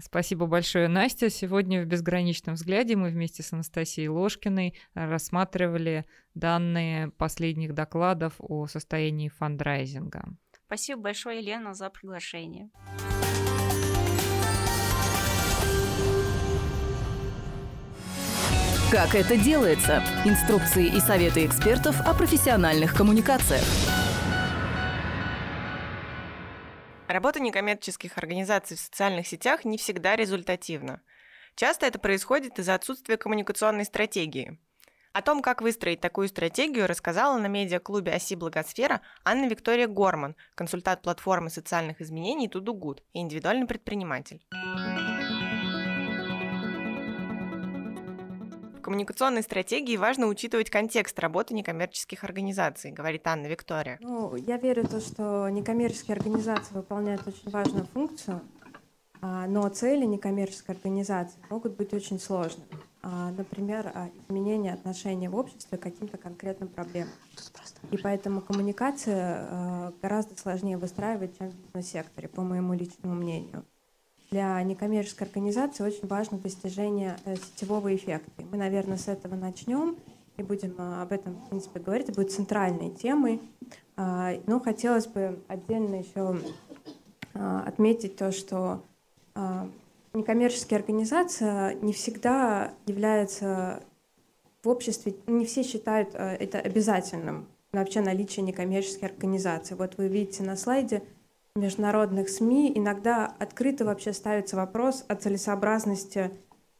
H: Спасибо большое, Настя. Сегодня в «Безграничном взгляде» мы вместе с Анастасией Ложкиной рассматривали данные последних докладов о состоянии фандрайзинга.
I: Спасибо большое, Елена, за приглашение.
A: Как это делается? Инструкции и советы экспертов о профессиональных коммуникациях.
B: Работа некоммерческих организаций в социальных сетях не всегда результативна. Часто это происходит из-за отсутствия коммуникационной стратегии. О том, как выстроить такую стратегию, рассказала на медиаклубе «Оси Благосфера» Анна Виктория Горман, консультант платформы социальных изменений «Тудугуд» и индивидуальный предприниматель. Коммуникационной стратегии важно учитывать контекст работы некоммерческих организаций, говорит Анна Виктория.
J: Ну, я верю в то, что некоммерческие организации выполняют очень важную функцию, а, но цели некоммерческой организации могут быть очень сложными. А, например, а, изменение отношения в обществе к каким-то конкретным проблемам. И поэтому коммуникация гораздо сложнее выстраивать, чем в бизнес-секторе, по моему личному мнению для некоммерческой организации очень важно достижение э, сетевого эффекта. мы, наверное, с этого начнем и будем э, об этом, в принципе, говорить. Это будет центральной темой. А, но хотелось бы отдельно еще а, отметить то, что а, некоммерческая организация не всегда является в обществе, не все считают э, это обязательным, вообще наличие некоммерческой организации. Вот вы видите на слайде – международных СМИ иногда открыто вообще ставится вопрос о целесообразности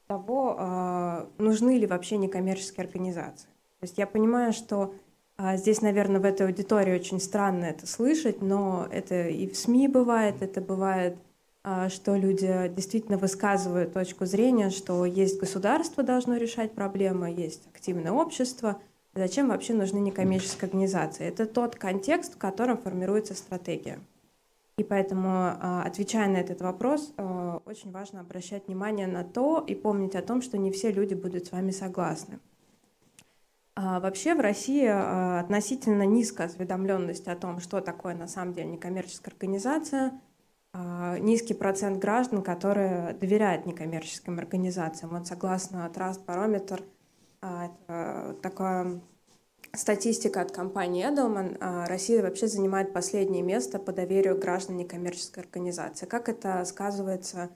J: того, а, нужны ли вообще некоммерческие организации. То есть я понимаю, что а, здесь, наверное, в этой аудитории очень странно это слышать, но это и в СМИ бывает, это бывает, а, что люди действительно высказывают точку зрения, что есть государство должно решать проблемы, есть активное общество. Зачем вообще нужны некоммерческие организации? Это тот контекст, в котором формируется стратегия. И поэтому, а, отвечая на этот вопрос, а, очень важно обращать внимание на то и помнить о том, что не все люди будут с вами согласны. А, вообще в России относительно низкая осведомленность о том, что такое на самом деле некоммерческая организация, низкий процент граждан, которые доверяют некоммерческим организациям. Вот согласно Trust Barometer, это такое Статистика от компании Edelman. А, Россия вообще занимает последнее место по доверию граждан некоммерческой организации. Как это сказывается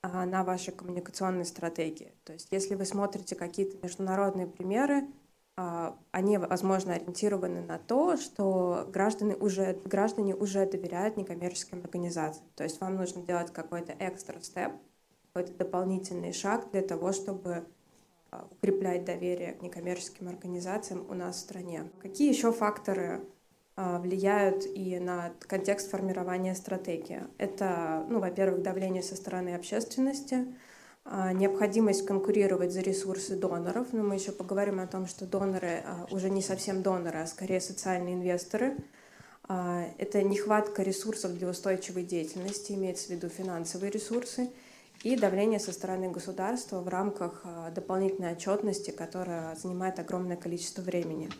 J: а, на вашей коммуникационной стратегии? То есть если вы смотрите какие-то международные примеры, а, они, возможно, ориентированы на то, что граждане уже, граждане уже доверяют некоммерческим организациям. То есть вам нужно делать какой-то экстра степ, какой-то дополнительный шаг для того, чтобы укреплять доверие к некоммерческим организациям у нас в стране. Какие еще факторы а, влияют и на контекст формирования стратегии? Это, ну, во-первых, давление со стороны общественности, а, необходимость конкурировать за ресурсы доноров. Но мы еще поговорим о том, что доноры уже не совсем доноры, а скорее социальные инвесторы. Это нехватка ресурсов для устойчивой деятельности, имеется в виду финансовые ресурсы – и давление со стороны государства в рамках а, дополнительной отчетности, которая занимает огромное количество времени.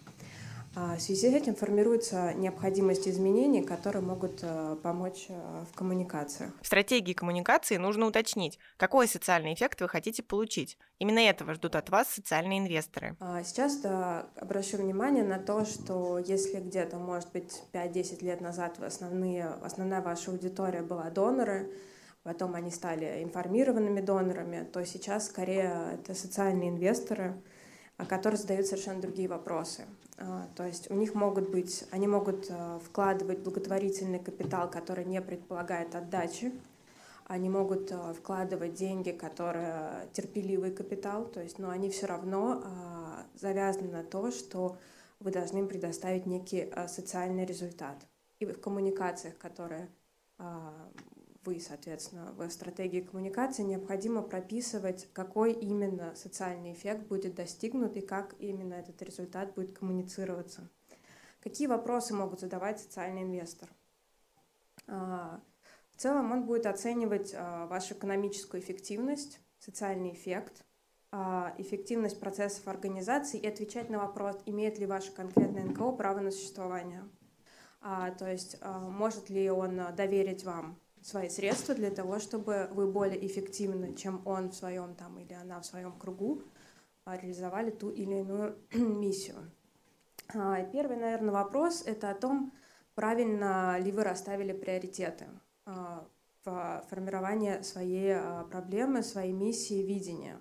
J: А, в связи с этим формируется необходимость изменений, которые могут а, помочь в коммуникациях.
B: В стратегии коммуникации нужно уточнить, какой социальный эффект вы хотите получить. Именно этого ждут от вас социальные инвесторы.
J: Сейчас да, обращу внимание на то, что если где-то, может быть, 5-10 лет назад основные, основная ваша аудитория была доноры, потом они стали информированными донорами, то сейчас скорее это социальные инвесторы, а, которые задают совершенно другие вопросы. А, то есть у них могут быть, они могут а, вкладывать благотворительный капитал, который не предполагает отдачи, они могут вкладывать деньги, которые терпеливый капитал, то есть, но они все равно завязаны на то, что вы должны им предоставить некий социальный результат. И в коммуникациях, которые вы, соответственно, в стратегии коммуникации необходимо прописывать, какой именно социальный эффект будет достигнут и как именно этот результат будет коммуницироваться. Какие вопросы могут задавать социальный инвестор? А, В целом он будет оценивать вашу экономическую эффективность, социальный эффект, эффективность процессов организации и отвечать на вопрос, имеет ли ваше конкретное НКО право на существование. То есть может ли он доверить вам свои средства для того, чтобы вы более эффективно, чем он в своем там или она в своем кругу, а, реализовали ту или иную миссию. А, первый, наверное, вопрос – это о том, правильно ли вы расставили приоритеты а, в формировании своей проблемы, своей миссии, видения.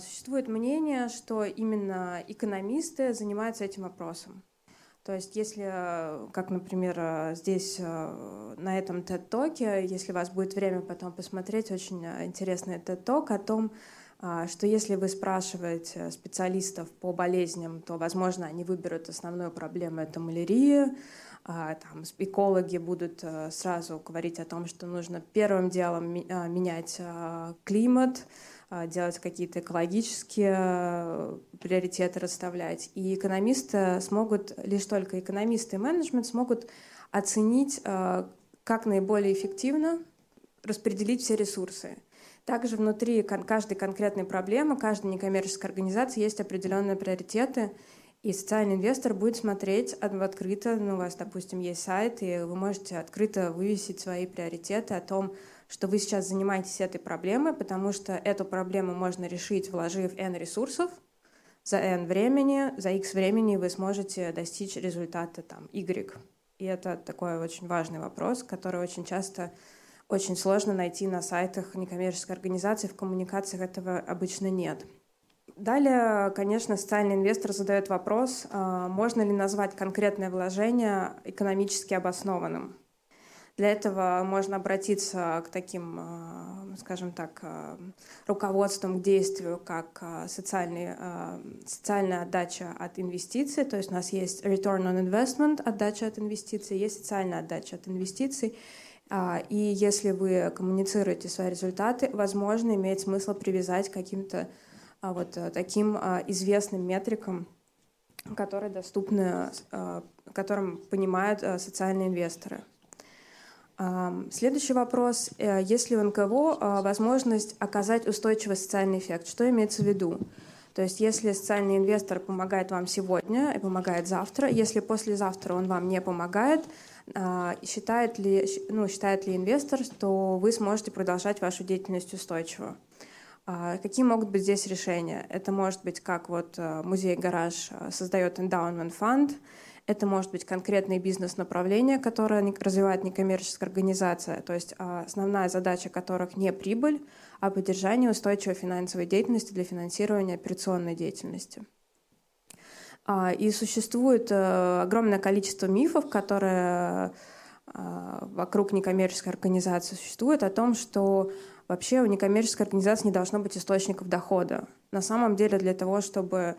J: Существует мнение, что именно экономисты занимаются этим вопросом. То есть если, как, например, здесь на этом TED-токе, если у вас будет время потом посмотреть, очень интересный TED-ток о том, а, что если вы спрашиваете специалистов по болезням, то, возможно, они выберут основную проблему — это малярия, а, там, экологи будут э, сразу говорить о том, что нужно первым делом а, менять климат, делать какие-то экологические э, приоритеты расставлять. И экономисты смогут, лишь только экономисты и менеджмент смогут оценить, э, как наиболее эффективно распределить все ресурсы. Также внутри каждой конкретной проблемы, каждой некоммерческой организации есть определенные приоритеты, и социальный инвестор будет смотреть открыто, ну, у вас, допустим, есть сайт, и вы можете открыто вывесить свои приоритеты о том, что вы сейчас занимаетесь этой проблемой, потому что эту проблему можно решить, вложив N ресурсов, за N времени, за X времени вы сможете достичь результата там, Y. И это такой очень важный вопрос, который очень часто очень сложно найти на сайтах некоммерческой организации, в коммуникациях этого обычно нет. Далее, конечно, социальный инвестор задает вопрос, а, можно ли назвать конкретное вложение экономически обоснованным. Для этого можно обратиться к таким, а, скажем так, а, руководствам к действию, как социальный, социальная отдача от инвестиций. То есть у нас есть return on investment, отдача от инвестиций, есть социальная отдача от инвестиций. А, и если вы коммуницируете свои результаты, возможно, имеет смысл привязать к каким-то а, вот э, таким а, известным метрикам, которые доступны, которым понимают социальные инвесторы. Следующий вопрос. Э, есть ли у НКО возможность оказать устойчивый социальный эффект? Что имеется в виду? То есть если социальный инвестор помогает вам сегодня и помогает завтра, если послезавтра он вам не помогает, а, считает ли, ну, считает ли инвестор, что вы сможете продолжать вашу деятельность устойчиво? А, какие могут быть здесь решения? Это может быть как вот а, музей-гараж создает endowment фонд, это может быть конкретное бизнес-направление, которое развивает некоммерческая организация, то есть основная задача которых не прибыль, а поддержание устойчивой финансовой деятельности для финансирования операционной деятельности. А, и существует э, огромное количество мифов, которые э, вокруг некоммерческой организации существуют, о том, что вообще у некоммерческой организации не должно быть источников дохода. На самом деле для того, чтобы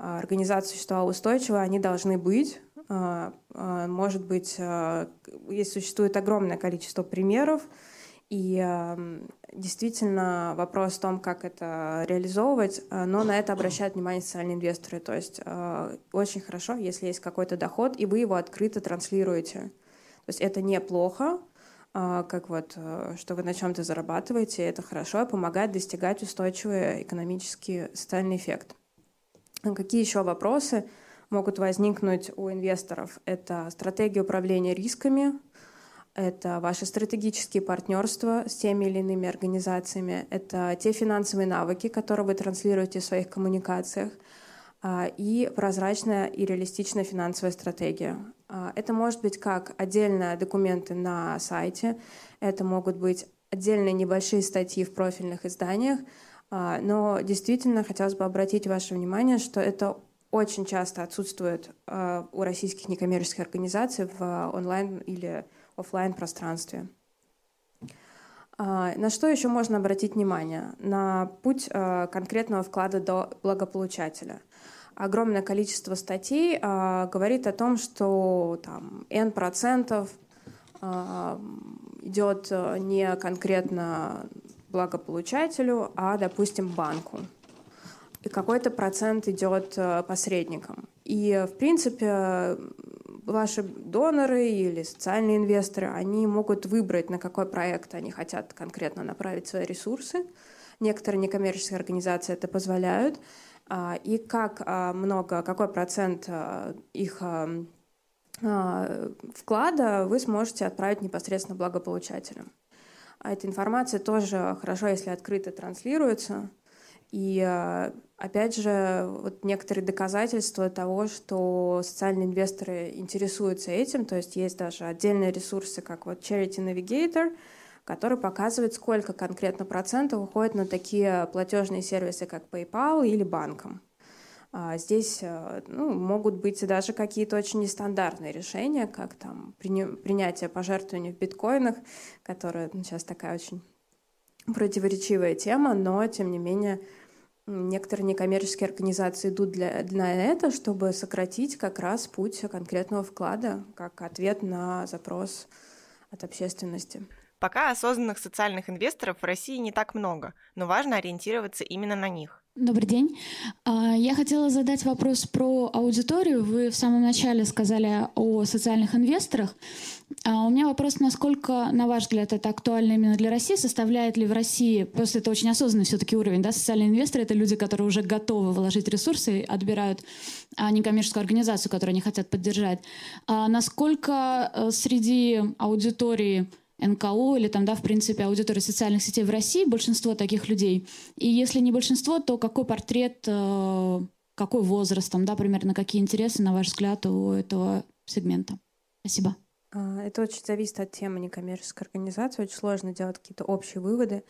J: организация существовала устойчиво, они должны быть. Может быть, есть, существует огромное количество примеров, и действительно вопрос в том, как это реализовывать, но на это обращают внимание социальные инвесторы. То есть очень хорошо, если есть какой-то доход, и вы его открыто транслируете. То есть это неплохо, как вот, что вы на чем-то зарабатываете, это хорошо, помогает достигать устойчивый экономический социальный эффект. Какие еще вопросы могут возникнуть у инвесторов? Это стратегия управления рисками, это ваши стратегические партнерства с теми или иными организациями, это те финансовые навыки, которые вы транслируете в своих коммуникациях, а, и прозрачная и реалистичная финансовая стратегия. А, это может быть как отдельные документы на сайте, это могут быть отдельные небольшие статьи в профильных изданиях, но действительно хотелось бы обратить ваше внимание, что это очень часто отсутствует у российских некоммерческих организаций в онлайн или офлайн пространстве. А, на что еще можно обратить внимание? На путь а, конкретного вклада до благополучателя. Огромное количество статей а, говорит о том, что там N процентов идет не конкретно благополучателю, а, допустим, банку. И какой-то процент идет посредникам. И, в принципе, ваши доноры или социальные инвесторы, они могут выбрать, на какой проект они хотят конкретно направить свои ресурсы. Некоторые некоммерческие организации это позволяют. А, и как а, много, какой процент а, их вклада вы сможете отправить непосредственно благополучателям. А эта информация тоже хорошо, если открыто транслируется. И опять же, вот некоторые доказательства того, что социальные инвесторы интересуются этим, то есть есть даже отдельные ресурсы, как вот Charity Navigator, который показывает, сколько конкретно процентов уходит на такие платежные сервисы, как PayPal или банком. А здесь э, ну, могут быть даже какие-то очень нестандартные решения, как там принятие пожертвований в биткоинах, которая ну, сейчас такая очень противоречивая тема, но тем не менее некоторые некоммерческие организации идут для, для этого, чтобы сократить как раз путь конкретного вклада как ответ на запрос от общественности.
B: Пока осознанных социальных инвесторов в России не так много, но важно ориентироваться именно на них.
K: Добрый день. А, я хотела задать вопрос про аудиторию. Вы в самом начале сказали о социальных инвесторах. А у меня вопрос, насколько, на ваш взгляд, это актуально именно для России? Составляет ли в России, просто это очень осознанный все-таки уровень, да, социальные инвесторы — это люди, которые уже готовы вложить ресурсы, отбирают а, некоммерческую организацию, которую они хотят поддержать. Насколько э, среди аудитории НКО или там, да, в принципе, аудитории социальных сетей в России, большинство таких людей. И если не большинство, то какой портрет, э, какой возраст, там, да, примерно какие интересы, на ваш взгляд, у этого сегмента? Спасибо.
J: А, это очень зависит от темы некоммерческой организации. Очень сложно делать какие-то общие выводы.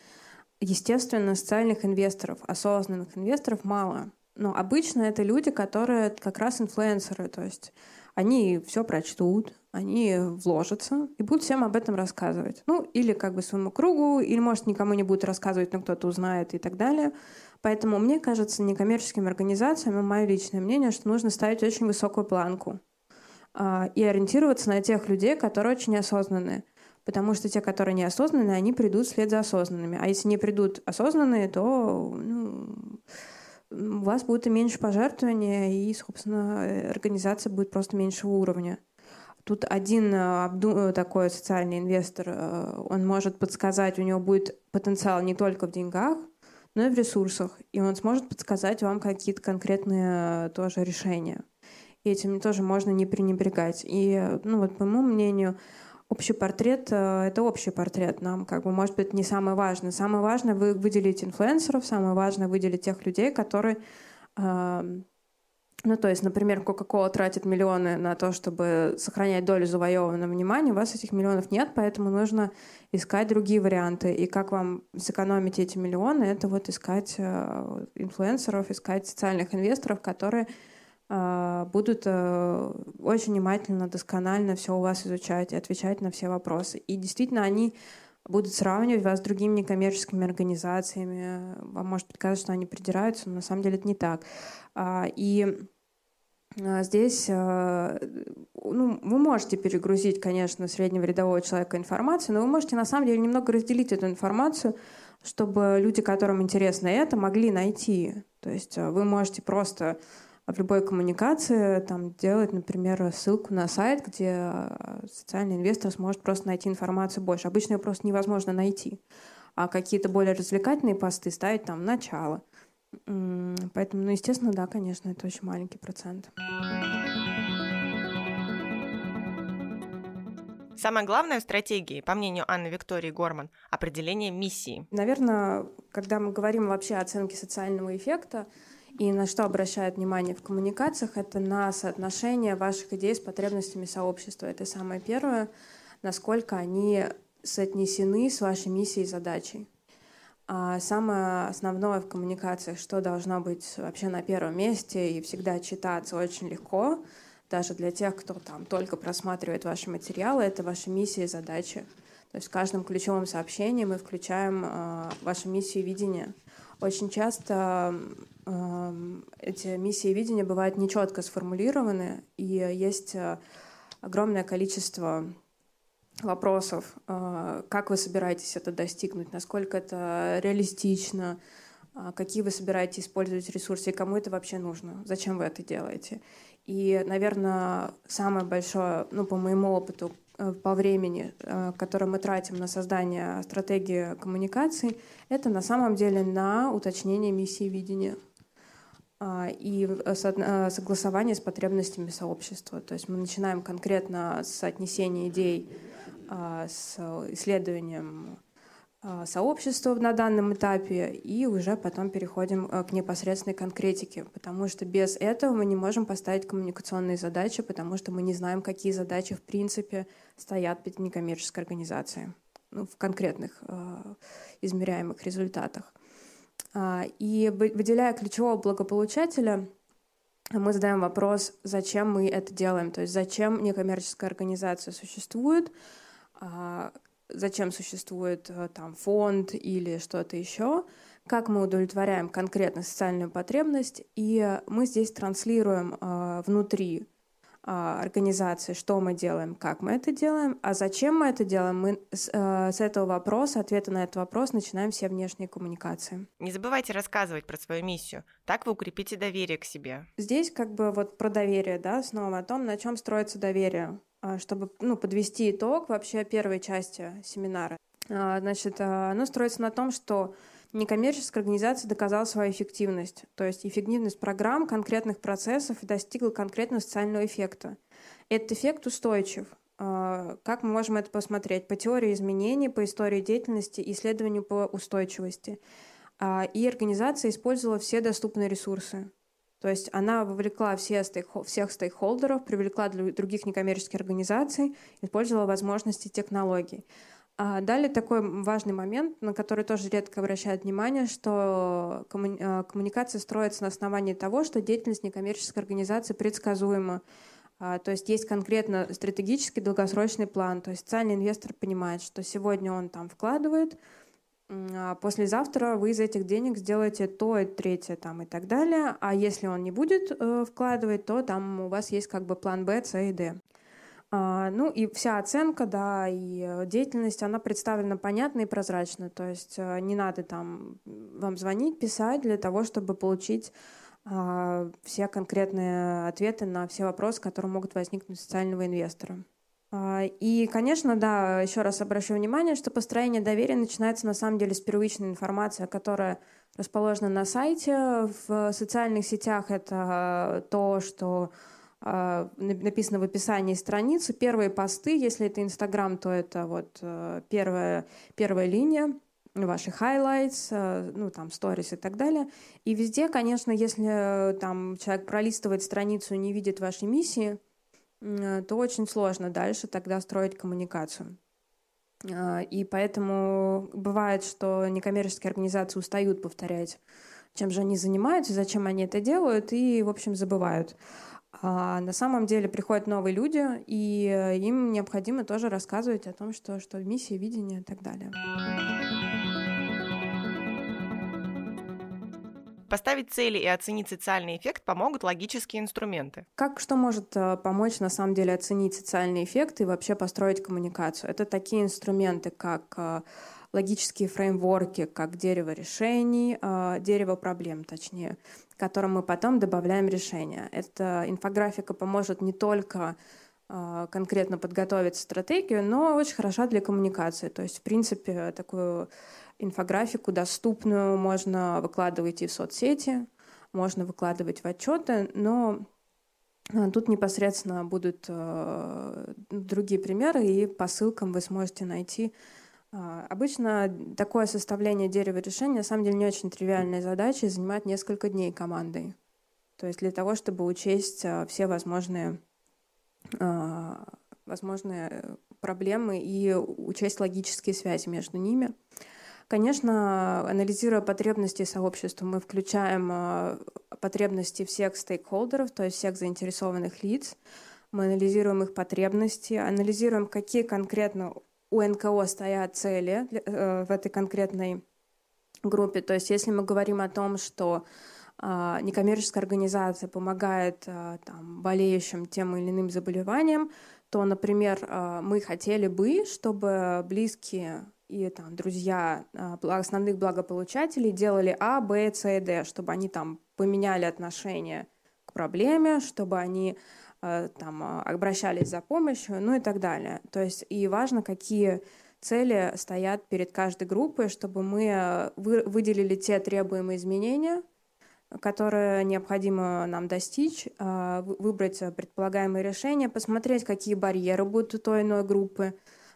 J: Естественно, социальных инвесторов, осознанных инвесторов мало. Но обычно это люди, которые как раз инфлюенсеры, то есть они все прочтут, они вложатся и будут всем об этом рассказывать. Ну, или как бы своему кругу, или, может, никому не будут рассказывать, но кто-то узнает и так далее. Поэтому мне кажется, некоммерческим организациям, и мое личное мнение, что нужно ставить очень высокую планку а, и ориентироваться на тех людей, которые очень осознанные. Потому что те, которые неосознанные, они придут вслед за осознанными. А если не придут осознанные, то ну, у вас будет и меньше пожертвования, и, собственно, организация будет просто меньшего уровня. Тут один э, такой социальный инвестор, э, он может подсказать, у него будет потенциал не только в деньгах, но и в ресурсах. И он сможет подсказать вам какие-то конкретные э, тоже решения. И этим тоже можно не пренебрегать. И, ну вот, по моему мнению, общий портрет — это общий портрет. Нам, как бы, может быть, не самое важное. Самое важное — вы выделить инфлюенсеров, самое важное — выделить тех людей, которые ну, то есть, например, Coca-Cola тратит миллионы на то, чтобы сохранять долю завоеванного внимания, у вас этих миллионов нет, поэтому нужно искать другие варианты. И как вам сэкономить эти миллионы, это вот искать э, инфлюенсеров, искать социальных инвесторов, которые э, будут э, очень внимательно, досконально все у вас изучать и отвечать на все вопросы. И действительно, они будут сравнивать вас с другими некоммерческими организациями. Вам может показаться, что они придираются, но на самом деле это не так. А, и а, здесь а, ну, вы можете перегрузить, конечно, среднего рядового человека информацию, но вы можете на самом деле немного разделить эту информацию, чтобы люди, которым интересно это, могли найти. То есть вы можете просто в любой коммуникации там, делать, например, ссылку на сайт, где социальный инвестор сможет просто найти информацию больше. Обычно ее просто невозможно найти. А какие-то более развлекательные посты ставить там начало. Поэтому, ну, естественно, да, конечно, это очень маленький процент.
B: Самое главное в стратегии, по мнению Анны Виктории Горман, определение миссии.
J: Наверное, когда мы говорим вообще о оценке социального эффекта, и на что обращают внимание в коммуникациях, это на соотношение ваших идей с потребностями сообщества. Это самое первое, насколько они соотнесены с вашей миссией и задачей. А самое основное в коммуникациях, что должно быть вообще на первом месте и всегда читаться очень легко, даже для тех, кто там только просматривает ваши материалы, это ваша миссия и задачи. То есть в каждом ключевом сообщении мы включаем э, вашу миссию и видение. Очень часто эти миссии и видения бывают нечетко сформулированы, и есть э, огромное количество вопросов, а, как вы собираетесь это достигнуть, насколько это реалистично, а, какие вы собираетесь использовать ресурсы и кому это вообще нужно, зачем вы это делаете. И, наверное, самое большое, ну, по моему опыту, э, по времени, э, которое мы тратим на создание стратегии коммуникаций, это на самом деле на уточнение миссии видения и согласование с потребностями сообщества. То есть мы начинаем конкретно с отнесения идей а, с исследованием а, сообщества на данном этапе и уже потом переходим а, к непосредственной конкретике, потому что без этого мы не можем поставить коммуникационные задачи, потому что мы не знаем, какие задачи в принципе стоят перед некоммерческой организацией ну, в конкретных э, измеряемых результатах. И выделяя ключевого благополучателя, мы задаем вопрос, зачем мы это делаем, то есть зачем некоммерческая организация существует, а, зачем существует э, там фонд или что-то еще, как мы удовлетворяем конкретно социальную потребность, и мы здесь транслируем э, внутри а, организации, что мы делаем, как мы это делаем, а зачем мы это делаем, мы с, э, с этого вопроса, ответа на этот вопрос начинаем все внешние коммуникации.
B: Не забывайте рассказывать про свою миссию, так вы укрепите доверие к себе.
J: Здесь как бы вот про доверие, да, снова о том, на чем строится доверие. А, чтобы ну, подвести итог вообще первой части семинара. А, значит, а, оно строится на том, что некоммерческая организация доказала свою эффективность, то есть эффективность программ, конкретных процессов и достигла конкретного социального эффекта. Этот эффект устойчив. Как мы можем это посмотреть? По теории изменений, по истории деятельности, исследованию по устойчивости. И организация использовала все доступные ресурсы. То есть она вовлекла все стейк, всех стейкхолдеров, привлекла других некоммерческих организаций, использовала возможности технологий. А далее такой важный момент, на который тоже редко обращают внимание, что а, коммуникация строится на основании того, что деятельность некоммерческой организации предсказуема. А, то есть есть конкретно стратегический долгосрочный план. То есть социальный инвестор понимает, что сегодня он там вкладывает, а послезавтра вы из этих денег сделаете то и третье там и так далее. А если он не будет э, вкладывать, то там у вас есть как бы план Б, С и Д. А, ну и вся оценка, да, и деятельность, она представлена понятно и прозрачно. То есть э, не надо там вам звонить, писать для того, чтобы получить а, все конкретные ответы на все вопросы, которые могут возникнуть у социального инвестора. А, и, конечно, да, еще раз обращу внимание, что построение доверия начинается на самом деле с первичной информации, которая расположена на сайте. В социальных сетях это то, что написано в описании страницы. Первые посты, если это Инстаграм, то это вот э, первая, первая линия ваши highlights, э, ну, там, stories и так далее. И везде, конечно, если э, там человек пролистывает страницу и не видит вашей миссии, то очень сложно дальше тогда строить коммуникацию. Э, и поэтому бывает, что некоммерческие организации устают повторять, чем же они занимаются, зачем они это делают, и, в общем, забывают. А на самом деле приходят новые люди, и э, им необходимо тоже рассказывать о том, что, что миссия, видение и так далее.
B: Поставить цели и оценить социальный эффект помогут логические инструменты.
J: Как что может э, помочь на самом деле оценить социальный эффект и вообще построить коммуникацию? Это такие инструменты, как э, логические фреймворки, как дерево решений, дерево проблем, точнее, которым мы потом добавляем решения. Эта инфографика поможет не только конкретно подготовить стратегию, но очень хороша для коммуникации. То есть, в принципе, такую инфографику доступную можно выкладывать и в соцсети, можно выкладывать в отчеты, но э, тут непосредственно будут э, другие примеры, и по ссылкам вы сможете найти. Э, обычно такое составление дерева решения на самом деле не очень тривиальная задача и занимает несколько дней командой. То есть для того, чтобы учесть э, все возможные, э, возможные проблемы и учесть логические связи между ними. Конечно, анализируя потребности сообщества, мы включаем а, потребности всех стейкхолдеров, то есть всех заинтересованных лиц. Мы анализируем их потребности, анализируем, какие конкретно у НКО стоят цели э, в этой конкретной группе. То есть если мы говорим о том, что а, некоммерческая организация помогает а, там, болеющим тем или иным заболеванием, то, например, мы хотели бы, чтобы близкие и там друзья а, основных благополучателей делали А, Б, С и Д, чтобы они там поменяли отношение к проблеме, чтобы они там обращались за помощью, ну и так далее. То есть и важно, какие цели стоят перед каждой группой, чтобы мы выделили те требуемые изменения, которые необходимо нам достичь, выбрать предполагаемые решения, посмотреть, какие барьеры будут у той иной группы,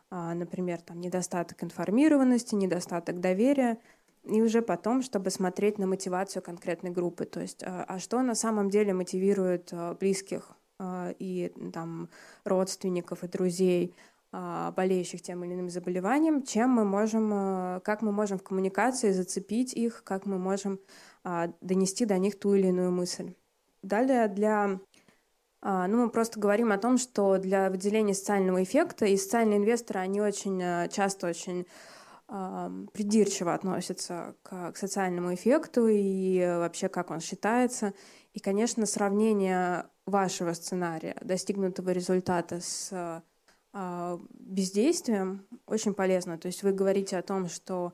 J: например, там недостаток информированности, недостаток доверия, и уже потом, чтобы смотреть на мотивацию конкретной группы, то есть, а, а что на самом деле мотивирует а, близких а, и там родственников и друзей, болеющих тем или иным заболеванием, чем мы можем, как мы можем в коммуникации зацепить их, как мы можем донести до них ту или иную мысль. Далее для ну, мы просто говорим о том, что для выделения социального эффекта и социальные инвесторы, они очень часто очень придирчиво относится к, к социальному эффекту и вообще как он считается. И, конечно, сравнение вашего сценария, достигнутого результата с э, бездействием очень полезно. То есть вы говорите о том, что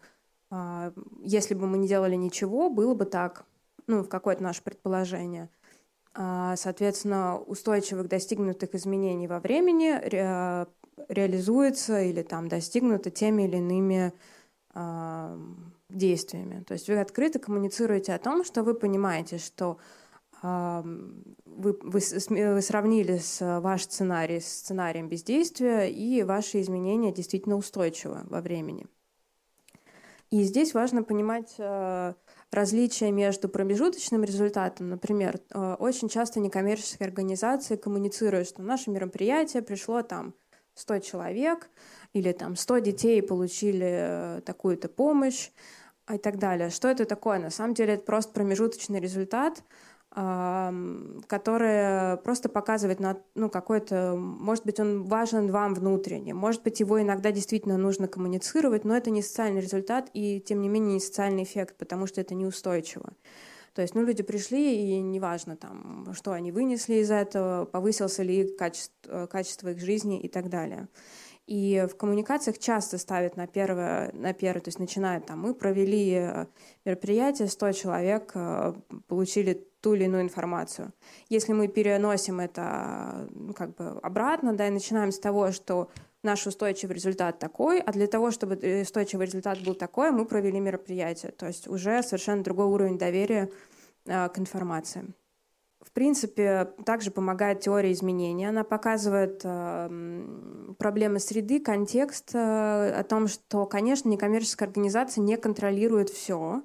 J: э, если бы мы не делали ничего, было бы так, ну, в какое-то наше предположение. Э, соответственно, устойчивых достигнутых изменений во времени реализуется или там достигнуто теми или иными действиями. То есть вы открыто коммуницируете о том, что вы понимаете, что вы, вы, вы сравнили с ваш сценарий с сценарием бездействия, и ваши изменения действительно устойчивы во времени. И здесь важно понимать э, различия между промежуточным результатом. Например, э, очень часто некоммерческие организации коммуницируют, что наше мероприятие пришло там 100 человек, или там 100 детей получили э, такую-то помощь и так далее. Что это такое? На самом деле это просто промежуточный результат, который просто показывает на ну, какой-то, может быть, он важен вам внутренне, может быть, его иногда действительно нужно коммуницировать, но это не социальный результат и, тем не менее, не социальный эффект, потому что это неустойчиво. То есть, ну, люди пришли, и неважно, там, что они вынесли из этого, повысился ли качество, качество их жизни и так далее. И в коммуникациях часто ставят на первое, на первое, то есть начинают там, мы провели э, мероприятие, 100 человек э, получили ту или иную информацию. Если мы переносим это ну, как бы обратно, да, и начинаем с того, что наш устойчивый результат такой, а для того, чтобы э, устойчивый результат был такой, мы провели мероприятие. То есть уже совершенно другой уровень доверия э, к информации. В принципе, также помогает теория изменений. Она показывает э, проблемы среды, контекст э, о том, что, конечно, некоммерческая организация не контролирует все.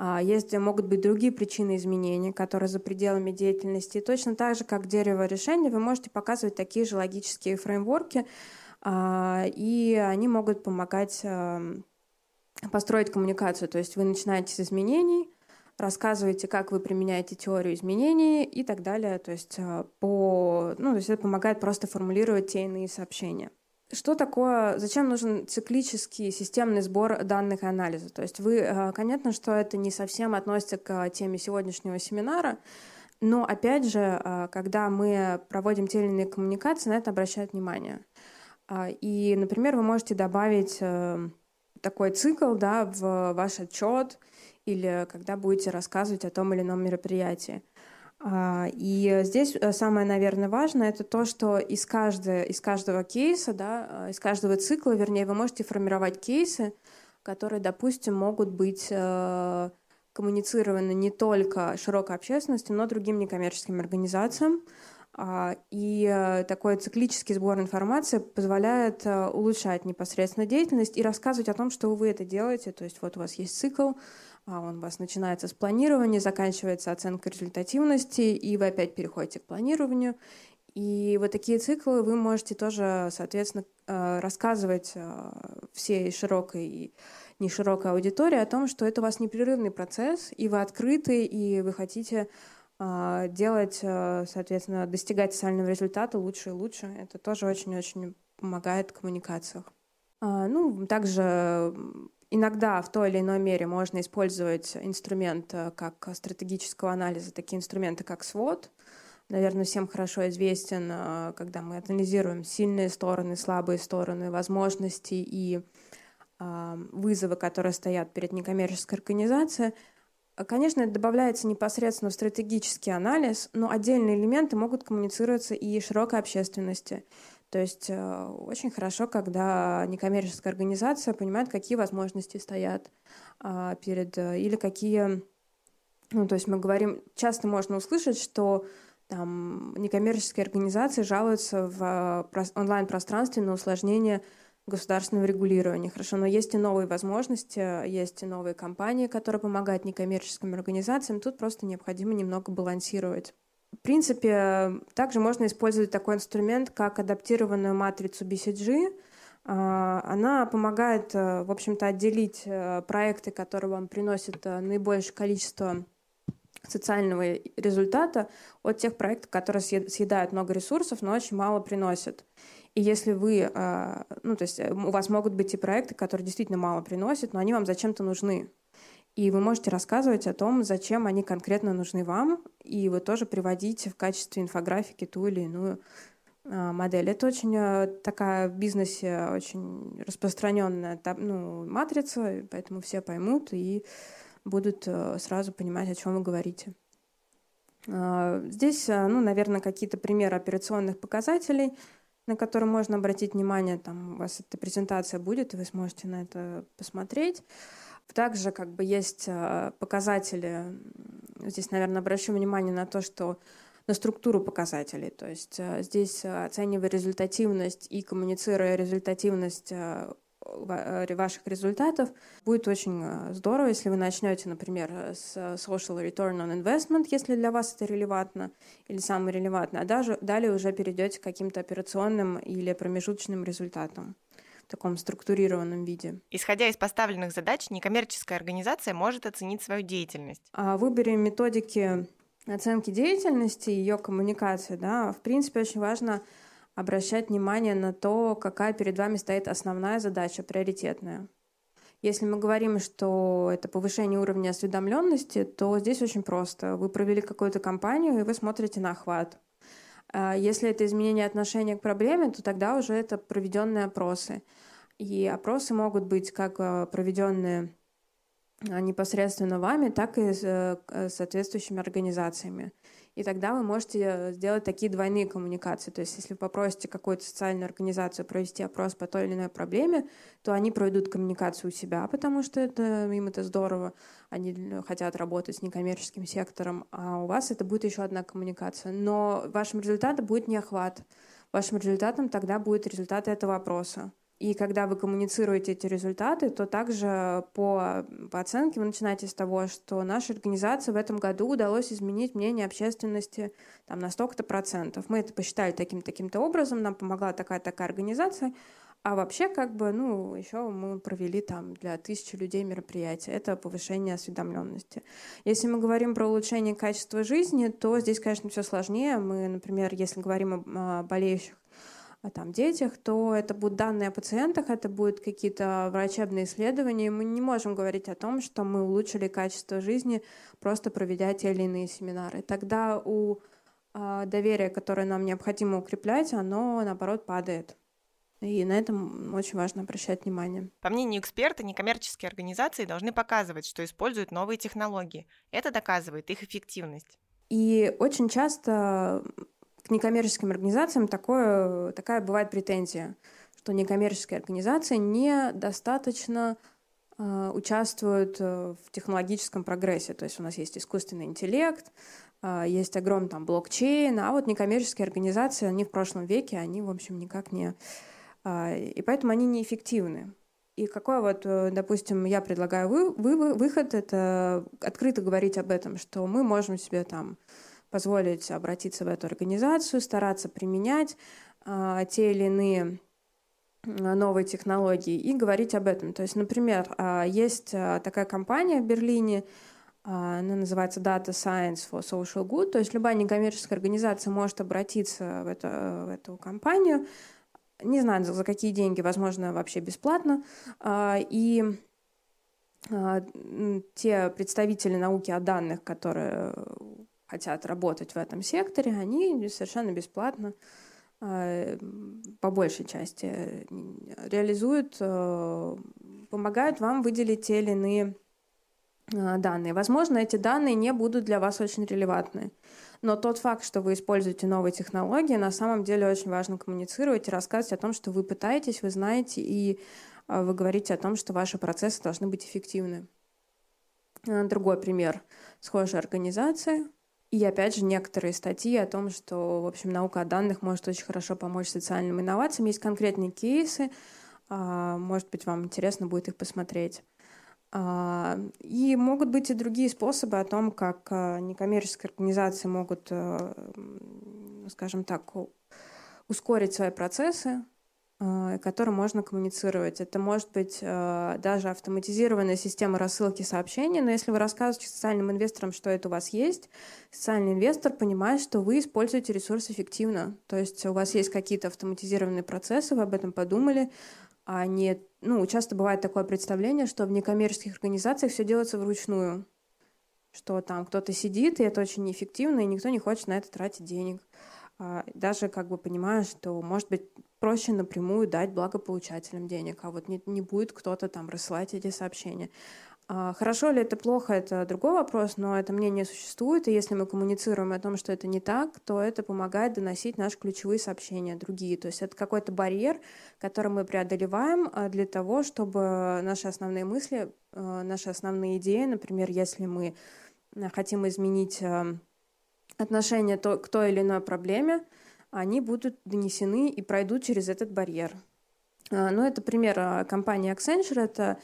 J: А есть, могут быть другие причины изменений, которые за пределами деятельности. И точно так же, как дерево решения, вы можете показывать такие же логические фреймворки, а, и они могут помогать эм, построить коммуникацию. То есть вы начинаете с изменений, рассказываете, как вы применяете теорию изменений и так далее. То есть, э, по, ну, то есть это помогает просто формулировать те иные сообщения. Что такое, зачем нужен циклический системный сбор данных и анализа? То есть вы, э, понятно, что это не совсем относится к теме сегодняшнего семинара, но опять же, э, когда мы проводим те или иные коммуникации, на это обращают внимание. А, и, например, вы можете добавить э, такой цикл да, в ваш отчет или когда будете рассказывать о том или ином мероприятии. А, и здесь э, самое, наверное, важное это то, что из, каждого, из каждого кейса, да, э, из каждого цикла, вернее, вы можете формировать кейсы, которые, допустим, могут быть коммуницированы не только широкой общественности, но и другим некоммерческим организациям. А, и э, такой циклический сбор информации позволяет э, улучшать непосредственно деятельность и рассказывать о том, что вы это делаете. То есть вот у вас есть цикл, он у вас начинается с планирования, заканчивается оценкой результативности, и вы опять переходите к планированию. И вот такие циклы вы можете тоже, соответственно, э, рассказывать всей широкой и не широкой аудитории о том, что это у вас непрерывный процесс, и вы открыты, и вы хотите а, делать, э, соответственно, достигать социального результата лучше и лучше. Это тоже очень-очень помогает в коммуникациях. А, ну, также иногда в той или иной мере можно использовать инструмент э, как стратегического анализа, такие инструменты, как SWOT. Наверное, всем хорошо известен, э, когда мы анализируем сильные стороны, слабые стороны, возможности и вызовы, которые стоят перед некоммерческой организацией, Конечно, это добавляется непосредственно в стратегический анализ, но отдельные элементы могут коммуницироваться и широкой общественности. То есть э, очень хорошо, когда некоммерческая организация понимает, какие возможности стоят а, перед э, или какие ну, то есть мы говорим, часто можно услышать, что там некоммерческие организации жалуются в э, онлайн-пространстве на усложнение государственного регулирования. Хорошо, но есть и новые возможности, есть и новые компании, которые помогают некоммерческим организациям. Тут просто необходимо немного балансировать. В принципе, также можно использовать такой инструмент, как адаптированную матрицу BCG. А, она помогает, э, в общем-то, отделить э, проекты, которые вам приносят наибольшее количество социального результата от тех проектов, которые съедают много ресурсов, но очень мало приносят. И если вы, а, ну, то есть э, у вас могут быть и проекты, которые действительно мало приносят, но они вам зачем-то нужны. И вы можете рассказывать о том, зачем они конкретно нужны вам, и вы тоже приводите в качестве инфографики ту или иную а, модель. Это очень э, такая в бизнесе очень распространенная ну, матрица, поэтому все поймут и будут э, сразу понимать, о чем вы говорите. А, здесь, ну, наверное, какие-то примеры операционных показателей, на которые можно обратить внимание. Там у вас эта презентация будет, и вы сможете на это посмотреть. Также как бы есть э, показатели, здесь, наверное, обращу внимание на то, что на структуру показателей. То есть здесь оценивая результативность и коммуницируя результативность Э, ваших результатов. Будет очень э, здорово, если вы начнете, например, с social return on investment, если для вас это релевантно или самое релевантное, а даже далее уже перейдете к каким-то операционным или промежуточным результатам таком структурированном виде.
B: Исходя из поставленных задач, некоммерческая организация может оценить свою деятельность.
J: О выборе методики оценки деятельности, ее коммуникации, да, в принципе, очень важно обращать внимание на то, какая перед вами стоит основная задача, приоритетная. Если мы говорим, что это повышение уровня осведомленности, то здесь очень просто. Вы провели какую-то кампанию, и вы смотрите на охват. А если это изменение отношения к проблеме, то тогда уже это проведенные опросы. И опросы могут быть как а, проведенные а, непосредственно вами, так и с э, соответствующими организациями. И тогда вы можете сделать такие двойные коммуникации. То есть если вы попросите какую-то социальную организацию провести опрос по той или иной проблеме, то они проведут коммуникацию у себя, потому что это, им это здорово. Они хотят работать с некоммерческим сектором, а у вас это будет еще одна коммуникация. Но вашим результатом будет не охват. Вашим результатом тогда будет результат этого опроса. И когда вы коммуницируете эти результаты, то также по, по оценке вы начинаете с того, что нашей организации в этом году удалось изменить мнение общественности там, на столько-то процентов. Мы это посчитали таким-таким-то образом, нам помогла такая-такая организация, а вообще, как бы, ну, еще мы провели там для тысячи людей мероприятия. Это повышение осведомленности. Если мы говорим про улучшение качества жизни, то здесь, конечно, все сложнее. Мы, например, если говорим о болеющих о там, детях, то это будут данные о пациентах, это будут какие-то врачебные исследования. Мы не можем говорить о том, что мы улучшили качество жизни, просто проведя те или иные семинары. Тогда у э, доверия, которое нам необходимо укреплять, оно, наоборот, падает. И на этом очень важно обращать внимание.
B: По мнению эксперта, некоммерческие организации должны показывать, что используют новые технологии. Это доказывает их эффективность.
J: И очень часто некоммерческим организациям такое, такая бывает претензия, что некоммерческие организации недостаточно э, участвуют э, в технологическом прогрессе. То есть у нас есть искусственный интеллект, э, есть огромный там блокчейн, а вот некоммерческие организации, они в прошлом веке, они, в общем, никак не... И поэтому они неэффективны. И какой вот, допустим, я предлагаю вы, вы, выход, это открыто говорить об этом, что мы можем себе там позволить обратиться в эту организацию, стараться применять а, те или иные а, новые технологии и говорить об этом. То есть, например, а, есть такая компания в Берлине, а, она называется Data Science for Social Good, то есть любая некоммерческая организация может обратиться в, это, в эту компанию, не знаю, за какие деньги, возможно, вообще бесплатно, и те представители науки о данных, которые хотят работать в этом секторе, они совершенно бесплатно э, по большей части реализуют, э, помогают вам выделить те или иные данные. Возможно, эти данные не будут для вас очень релевантны. Но тот факт, что вы используете новые технологии, на самом деле очень важно коммуницировать и рассказывать о том, что вы пытаетесь, вы знаете, и вы говорите о том, что ваши процессы должны быть эффективны. Другой пример. Схожая организация. И опять же некоторые статьи о том, что, в общем, наука о данных может очень хорошо помочь социальным инновациям. Есть конкретные кейсы. А, может быть, вам интересно будет их посмотреть. А, и могут быть и другие способы о том, как а, некоммерческие организации могут, скажем так, ускорить свои процессы, которым можно коммуницировать. Это может быть даже автоматизированная система рассылки сообщений, но если вы рассказываете социальным инвесторам, что это у вас есть, социальный инвестор понимает, что вы используете ресурс эффективно. То есть у вас есть какие-то автоматизированные процессы, вы об этом подумали, а не... Ну, часто бывает такое представление, что в некоммерческих организациях все делается вручную, что там кто-то сидит, и это очень неэффективно, и никто не хочет на это тратить денег. А, даже как бы понимая, что, может быть, проще напрямую дать благополучателям денег, а вот не, не будет кто-то там рассылать эти сообщения. А, хорошо ли это плохо, это другой вопрос, но это мнение существует, и если мы коммуницируем о том, что это не так, то это помогает доносить наши ключевые сообщения другие. То есть это какой-то барьер, который мы преодолеваем а, для того, чтобы наши основные мысли, наши основные идеи, например, если мы хотим изменить отношение к той или иной проблеме, они будут донесены и пройдут через этот барьер. Ну, это пример компании Accenture, это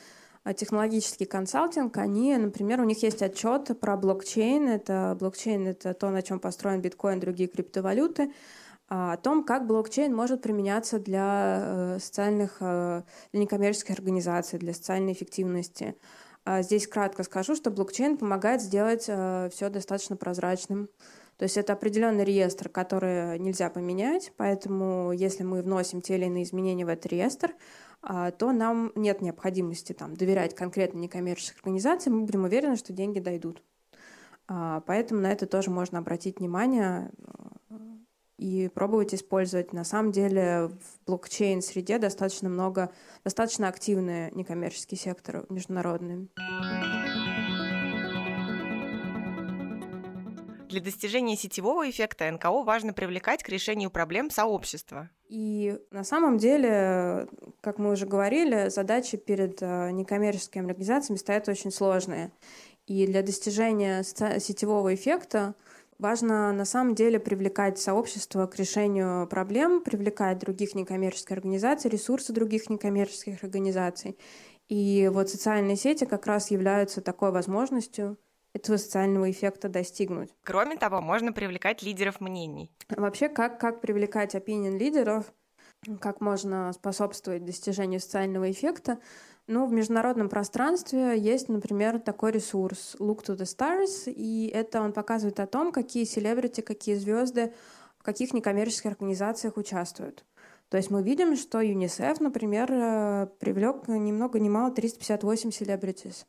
J: а технологический консалтинг, они, например, у них есть отчет про блокчейн. Это блокчейн — это то, на чем построен биткоин, другие криптовалюты а, о том, как блокчейн может применяться для э, социальных, э, для некоммерческих организаций, для социальной эффективности. А здесь кратко скажу, что блокчейн помогает сделать э, все достаточно прозрачным. То есть это определенный реестр, который нельзя поменять, поэтому если мы вносим те или иные изменения в этот реестр, а, то нам нет необходимости там, доверять конкретно некоммерческой организации, мы будем уверены, что деньги дойдут. А, поэтому на это тоже можно обратить внимание и пробовать использовать. На самом деле в блокчейн-среде достаточно много, достаточно активный некоммерческий сектор международный.
B: Для достижения сетевого эффекта НКО важно привлекать к решению проблем сообщества.
J: И на самом деле, как мы уже говорили, задачи перед э, некоммерческими организациями стоят очень сложные. И для достижения сетевого эффекта важно на самом деле привлекать сообщество к решению проблем, привлекать других некоммерческих организаций, ресурсы других некоммерческих организаций. И вот социальные сети как раз являются такой возможностью этого социального эффекта достигнуть.
B: Кроме того, можно привлекать лидеров мнений.
J: Вообще, как, как привлекать opinion лидеров, как можно способствовать достижению социального эффекта, ну, в международном пространстве есть, например, такой ресурс Look to the Stars, и это он показывает о том, какие селебрити, какие звезды в каких некоммерческих организациях участвуют. То есть мы видим, что ЮНИСЕФ, например, э, привлек ни много ни мало 358 селебритис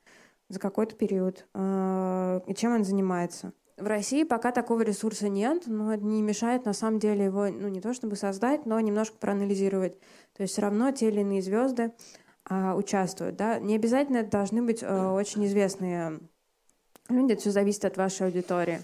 J: за какой-то период. А, и чем он занимается? В России пока такого ресурса нет, но это не мешает на самом деле его, ну не то чтобы создать, но немножко проанализировать. То есть все равно те или иные звезды а, участвуют. Да? Не обязательно это должны быть а, очень известные люди, это все зависит от вашей аудитории.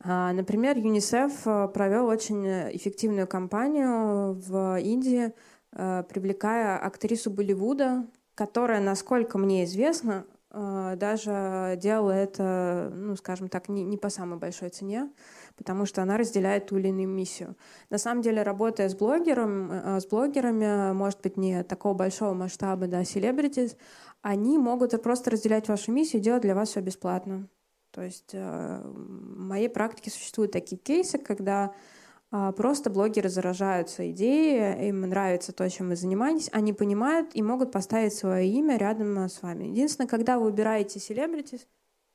J: А, например, ЮНИСЕФ а, провел очень эффективную кампанию в Индии, а, привлекая актрису Болливуда, которая, насколько мне известно, даже делала это, ну, скажем так, не, не по самой большой цене, потому что она разделяет ту или иную миссию. На самом деле, работая с блогером, э, с блогерами, может быть, не такого большого масштаба, да, селебритис, они могут просто разделять вашу миссию и делать для вас все бесплатно. То есть э, в моей практике существуют такие кейсы, когда а, просто блогеры заражаются идеей, им нравится то, чем вы занимаетесь, они понимают и могут поставить свое имя рядом с вами. Единственное, когда вы выбираете селебритис,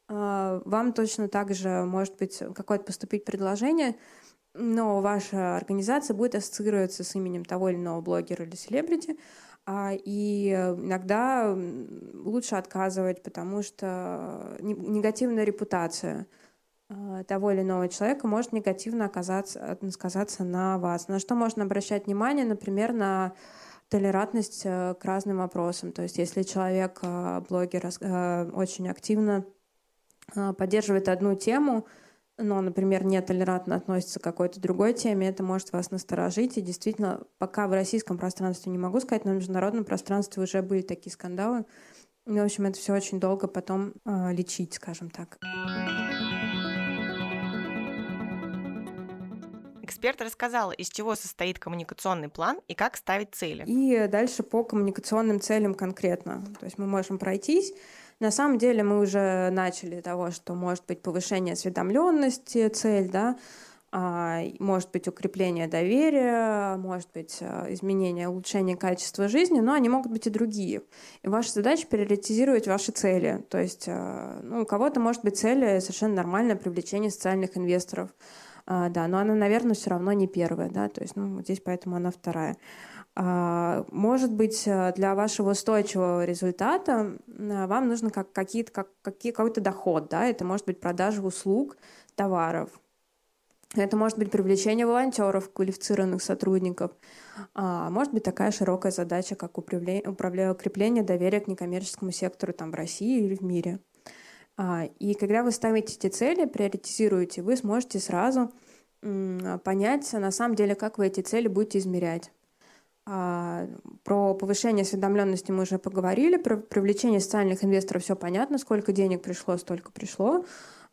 J: а, вам точно так же может быть какое-то поступить предложение, но ваша организация будет ассоциироваться с именем того или иного блогера или селебрити, а, и иногда лучше отказывать, потому что негативная репутация – а, того или иного человека может негативно оказаться, сказаться на вас. На что можно обращать внимание, например, на толерантность э, к разным вопросам. То есть если человек, э, блогер, э, очень активно поддерживает одну тему, но, например, нетолерантно относится к какой-то другой теме, это может вас насторожить. И действительно, пока в российском пространстве не могу сказать, но в международном пространстве уже были такие скандалы. И, в общем, это все очень долго потом э, лечить, скажем так.
B: Эксперт рассказала, из чего состоит коммуникационный план и как ставить цели.
J: И дальше по коммуникационным целям конкретно. То есть мы можем пройтись. На самом деле мы уже начали того, что может быть повышение осведомленности, цель, да, а, может быть укрепление доверия, может быть а, изменение, улучшение качества жизни, но они могут быть и другие. И ваша задача приоритизировать ваши цели. То есть а, ну, у кого-то может быть цель совершенно нормальное привлечение социальных инвесторов, да, но она, наверное, все равно не первая, да, то есть ну, здесь поэтому она вторая. Может быть, для вашего устойчивого результата вам нужно как, какие-то, как, какие, какой-то доход, да, это может быть продажа услуг, товаров, это может быть привлечение волонтеров, квалифицированных сотрудников. А может быть такая широкая задача, как управление, укрепление доверия к некоммерческому сектору там, в России или в мире. А, и когда вы ставите эти цели, приоритизируете, вы сможете сразу м, понять, на самом деле, как вы эти цели будете измерять. А, про повышение осведомленности мы уже поговорили, про привлечение социальных инвесторов все понятно, сколько денег пришло, столько пришло.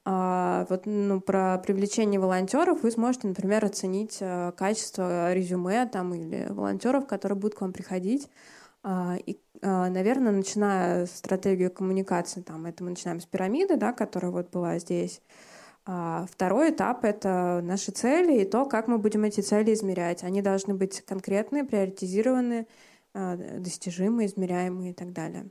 J: А, вот ну, про привлечение волонтеров вы сможете, например, оценить а, качество резюме там, или волонтеров, которые будут к вам приходить. А, и, а, наверное, начиная стратегию коммуникации, там, это мы начинаем с пирамиды, да, которая вот была здесь. А, второй этап — это наши цели и то, как мы будем эти цели измерять. Они должны быть конкретные, приоритизированные, а, достижимые, измеряемые и так далее.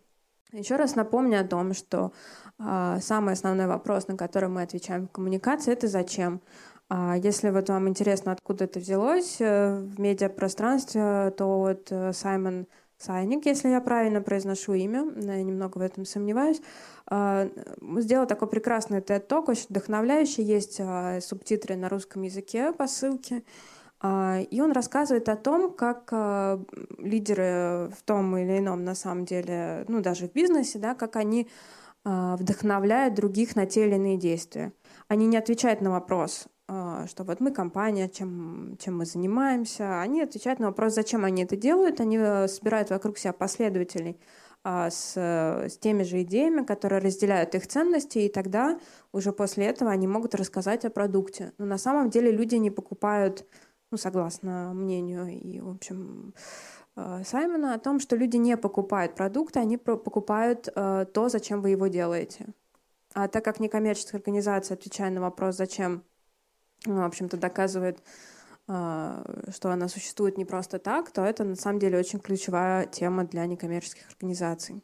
J: Еще раз напомню о том, что самый основной вопрос, на который мы отвечаем в коммуникации, это зачем. А если вот вам интересно, откуда это взялось э, в медиапространстве, то вот э, Саймон Сайник, если я правильно произношу имя, я немного в этом сомневаюсь, э, сделал такой прекрасный TED-ток, очень вдохновляющий, есть э, субтитры на русском языке по ссылке. А, и он рассказывает о том, как а, лидеры в том или ином, на самом деле, ну даже в бизнесе, да, как они а, вдохновляют других на те или иные действия. Они не отвечают на вопрос, что вот мы компания, чем, чем мы занимаемся. Они отвечают на вопрос, зачем они это делают. Они э, собирают вокруг себя последователей с, с теми же идеями, которые разделяют их ценности, и тогда уже после этого они могут рассказать о продукте. Но на самом деле люди не покупают ну, согласно мнению и, в общем, э, Саймона, о том, что люди не покупают продукты, они покупают э, то, зачем вы его делаете. А так как некоммерческая организация, отвечая на вопрос, зачем, в общем-то, доказывает, э, что она существует не просто так, то это на самом деле очень ключевая тема для некоммерческих организаций.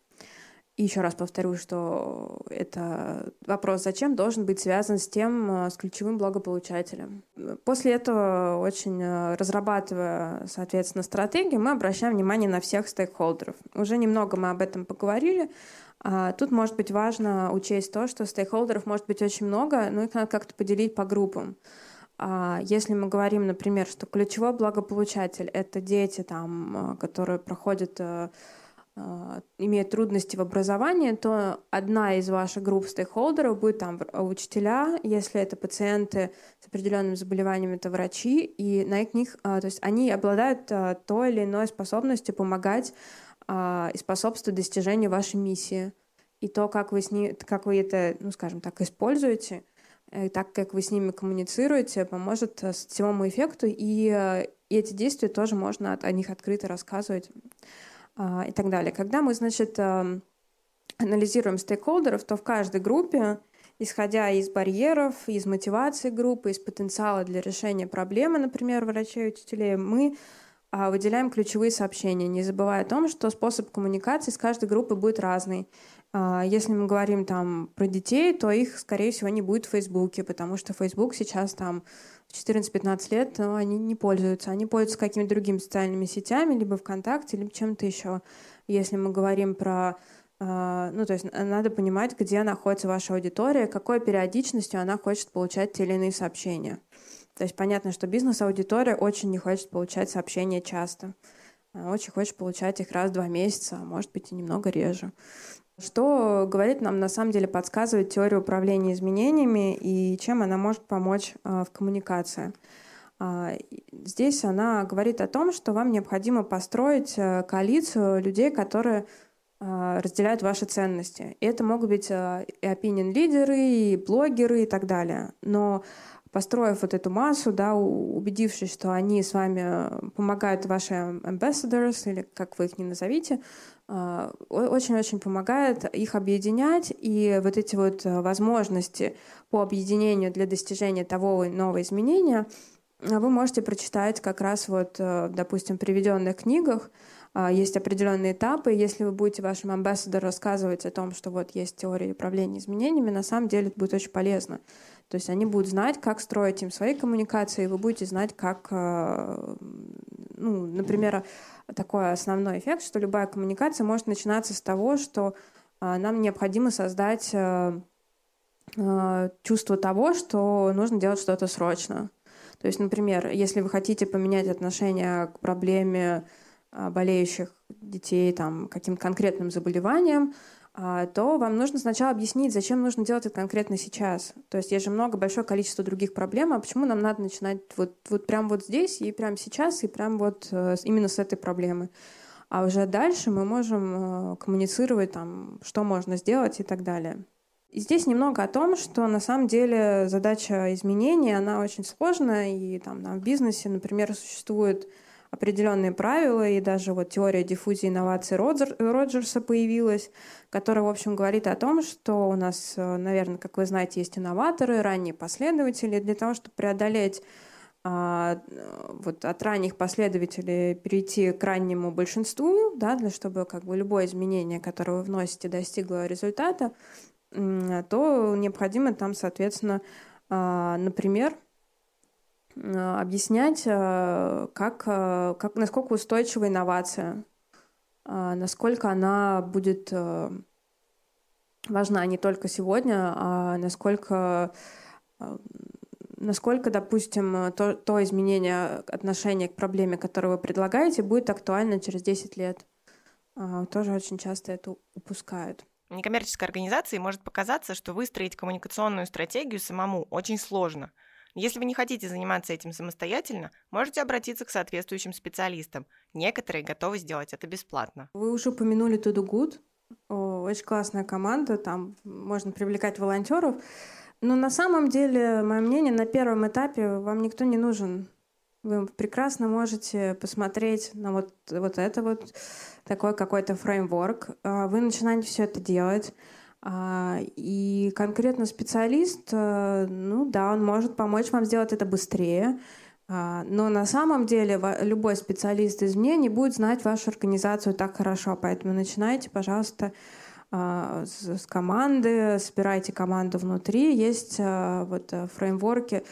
J: И еще раз повторю, что это вопрос «зачем?» должен быть связан с тем, э, с ключевым благополучателем. После этого, очень э, разрабатывая, соответственно, стратегию, мы обращаем внимание на всех стейкхолдеров. Уже немного мы об этом поговорили. А тут может быть важно учесть то, что стейкхолдеров может быть очень много, но их надо как-то поделить по группам. А если мы говорим, например, что ключевой благополучатель — это дети, там, э, которые проходят а, имеют трудности в образовании, то одна из ваших групп стейкхолдеров будет там учителя, если это пациенты с определенными заболеваниями, это врачи, и на них, а, то есть они обладают а, той или иной способностью помогать и способствовать достижению вашей миссии. И то, как вы, с ними, как вы это, ну, скажем так, используете, так как вы с ними коммуницируете, поможет сетевому эффекту, и, и эти действия тоже можно о них открыто рассказывать. А, и так далее. Когда мы, значит, анализируем стейкхолдеров, то в каждой группе, исходя из барьеров, из мотивации группы, из потенциала для решения проблемы, например, врачей и учителей, мы а, выделяем ключевые сообщения, не забывая о том, что способ коммуникации с каждой группой будет разный. А, если мы говорим там про детей, то их, скорее всего, не будет в Фейсбуке, потому что Фейсбук сейчас там 14-15 лет, но они не пользуются. Они пользуются какими-то другими социальными сетями, либо ВКонтакте, либо чем-то еще. Если мы говорим про а, ну, то есть надо понимать, где находится ваша аудитория, какой периодичностью она хочет получать те или иные сообщения. То есть понятно, что бизнес-аудитория очень не хочет получать сообщения часто. Очень хочет получать их раз в два месяца, а может быть и немного реже. Что говорит нам, на самом деле, подсказывает теория управления изменениями и чем она может помочь в коммуникации. Здесь она говорит о том, что вам необходимо построить э, коалицию людей, которые а, разделяют ваши ценности. Это могут быть а, и opinion-лидеры, и блогеры, и так далее. Но построив вот эту массу, да, убедившись, что они с вами помогают, ваши ambassadors, или как вы их не назовите, а, очень-очень помогает их объединять, и вот эти вот возможности по объединению для достижения того нового изменения вы можете прочитать как раз вот, допустим, в приведенных книгах, а, есть определенные этапы. Если вы будете вашим амбассадору рассказывать о том, что вот есть теория управления изменениями, на самом деле это будет очень полезно. То есть они будут знать, как строить им свои коммуникации, и вы будете знать, как, а, ну, например, такой основной эффект, что любая коммуникация может начинаться с того, что а, нам необходимо создать чувство того, что нужно делать что-то срочно. То есть, например, если вы хотите поменять отношение к проблеме болеющих детей там, каким-то конкретным заболеванием, то вам нужно сначала объяснить, зачем нужно делать это конкретно сейчас. То есть есть же много, большое количество других проблем, а почему нам надо начинать вот, вот прямо вот здесь и прямо сейчас, и прямо вот э, именно с этой проблемы. А уже дальше мы можем э, коммуницировать, там, что можно сделать и так далее. И здесь немного о том, что на самом деле задача изменения, она очень сложная, и там, там в бизнесе, например, существует определенные правила, и даже вот теория диффузии инноваций Роджер, Роджерса появилась, которая, в общем, говорит о том, что у нас, э, наверное, как вы знаете, есть инноваторы, ранние последователи. Для того, чтобы преодолеть а, вот от ранних последователей перейти к раннему большинству, да, для чтобы как бы любое изменение, которое вы вносите, достигло результата, то необходимо там, соответственно, а, например, объяснять, э, как, э, как, насколько устойчива инновация, насколько она будет важна не только сегодня, а насколько, насколько допустим, то, то изменение отношения к проблеме, которое вы предлагаете, будет актуально через 10 лет. Тоже очень часто это упускают.
B: Некоммерческой организации может показаться, что выстроить коммуникационную стратегию самому очень сложно – если вы не хотите заниматься этим самостоятельно, можете обратиться к соответствующим специалистам. Некоторые готовы сделать это бесплатно.
J: Вы уже упомянули To Do. Очень классная команда, там можно привлекать волонтеров. Но на самом деле, мое мнение, на первом этапе вам никто не нужен. Вы прекрасно можете посмотреть на вот, вот это вот такой какой-то фреймворк. А, вы начинаете все это делать. А, и конкретно специалист, э, ну да, он может помочь вам сделать это быстрее, а, но на самом деле любой специалист из мне не будет знать вашу организацию так хорошо, поэтому начинайте, пожалуйста, а, с команды, собирайте команду внутри. Есть вот э, фреймворки,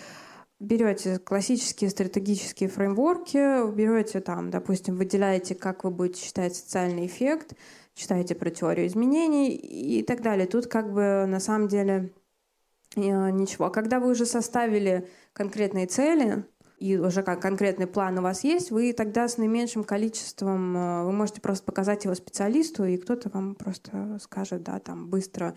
J: берете классические стратегические фреймворки, берете там, допустим, выделяете, как вы будете считать социальный эффект, читаете про теорию изменений и так далее. Тут как бы на самом деле э, ничего. Когда вы уже составили конкретные цели, и уже как конкретный план у вас есть, вы тогда с наименьшим количеством, э, вы можете просто показать его специалисту, и кто-то вам просто скажет, да, там быстро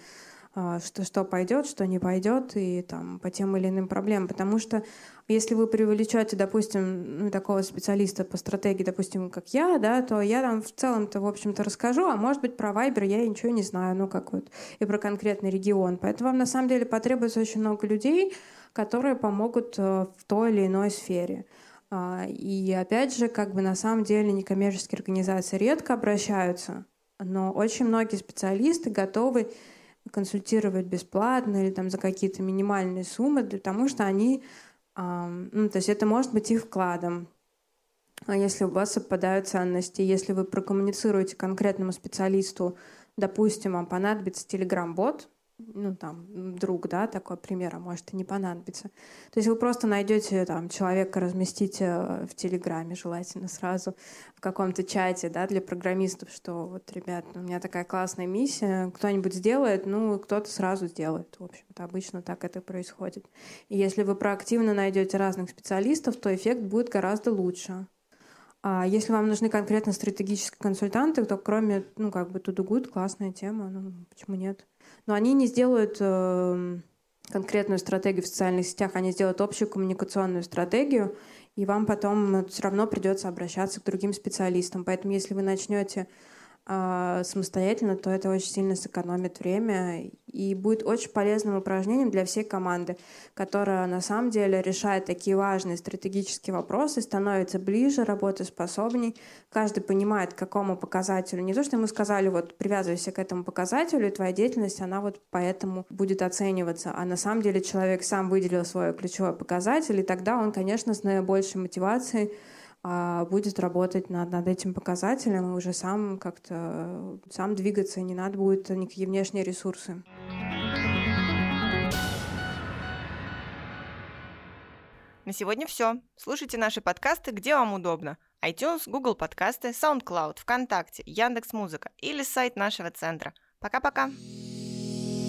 J: что, что пойдет, что не пойдет, и там по тем или иным проблемам. Потому что если вы привлечете, допустим, ну, такого специалиста по стратегии, допустим, как я, да, то я там в целом-то, в общем-то, расскажу, а может быть, про Viber я ничего не знаю, ну, как вот, и про конкретный регион. Поэтому вам на самом деле потребуется очень много людей, которые помогут э, в той или иной сфере. А, и опять же, как бы на самом деле некоммерческие организации редко обращаются, но очень многие специалисты готовы консультировать бесплатно или там за какие-то минимальные суммы, потому что они, ну, то есть это может быть их вкладом. А если у вас совпадают ценности, если вы прокоммуницируете конкретному специалисту, допустим, вам понадобится телеграм-бот, ну, там, друг, да, такой пример, а может и не понадобится. То есть вы просто найдете там человека, разместите э, в Телеграме, желательно сразу в каком-то чате, да, для программистов, что вот, ребят, у меня такая классная миссия, кто-нибудь сделает, ну, кто-то сразу сделает. В общем-то, обычно так это происходит. И если вы проактивно найдете разных специалистов, то эффект будет гораздо лучше. А если вам нужны конкретно стратегические консультанты, то кроме, ну, как бы, Good, классная тема, ну, почему нет? Но они не сделают э, конкретную стратегию в социальных сетях, они сделают общую коммуникационную стратегию, и вам потом все равно придется обращаться к другим специалистам. Поэтому если вы начнете а, самостоятельно, то это очень сильно сэкономит время и будет очень полезным упражнением для всей команды, которая на самом деле решает такие важные стратегические вопросы, становится ближе, работоспособней. Каждый понимает, к какому показателю. Не то, что ему сказали, вот привязывайся к этому показателю, и твоя деятельность, она вот поэтому будет оцениваться. А на самом деле человек сам выделил свой ключевой показатель, и тогда он, конечно, с наибольшей мотивацией будет работать над, над этим показателем и уже сам как-то сам двигаться, не надо будет никакие внешние ресурсы.
B: На сегодня все. Слушайте наши подкасты, где вам удобно. iTunes, Google подкасты, SoundCloud, ВКонтакте, Яндекс.Музыка или сайт нашего центра. Пока-пока.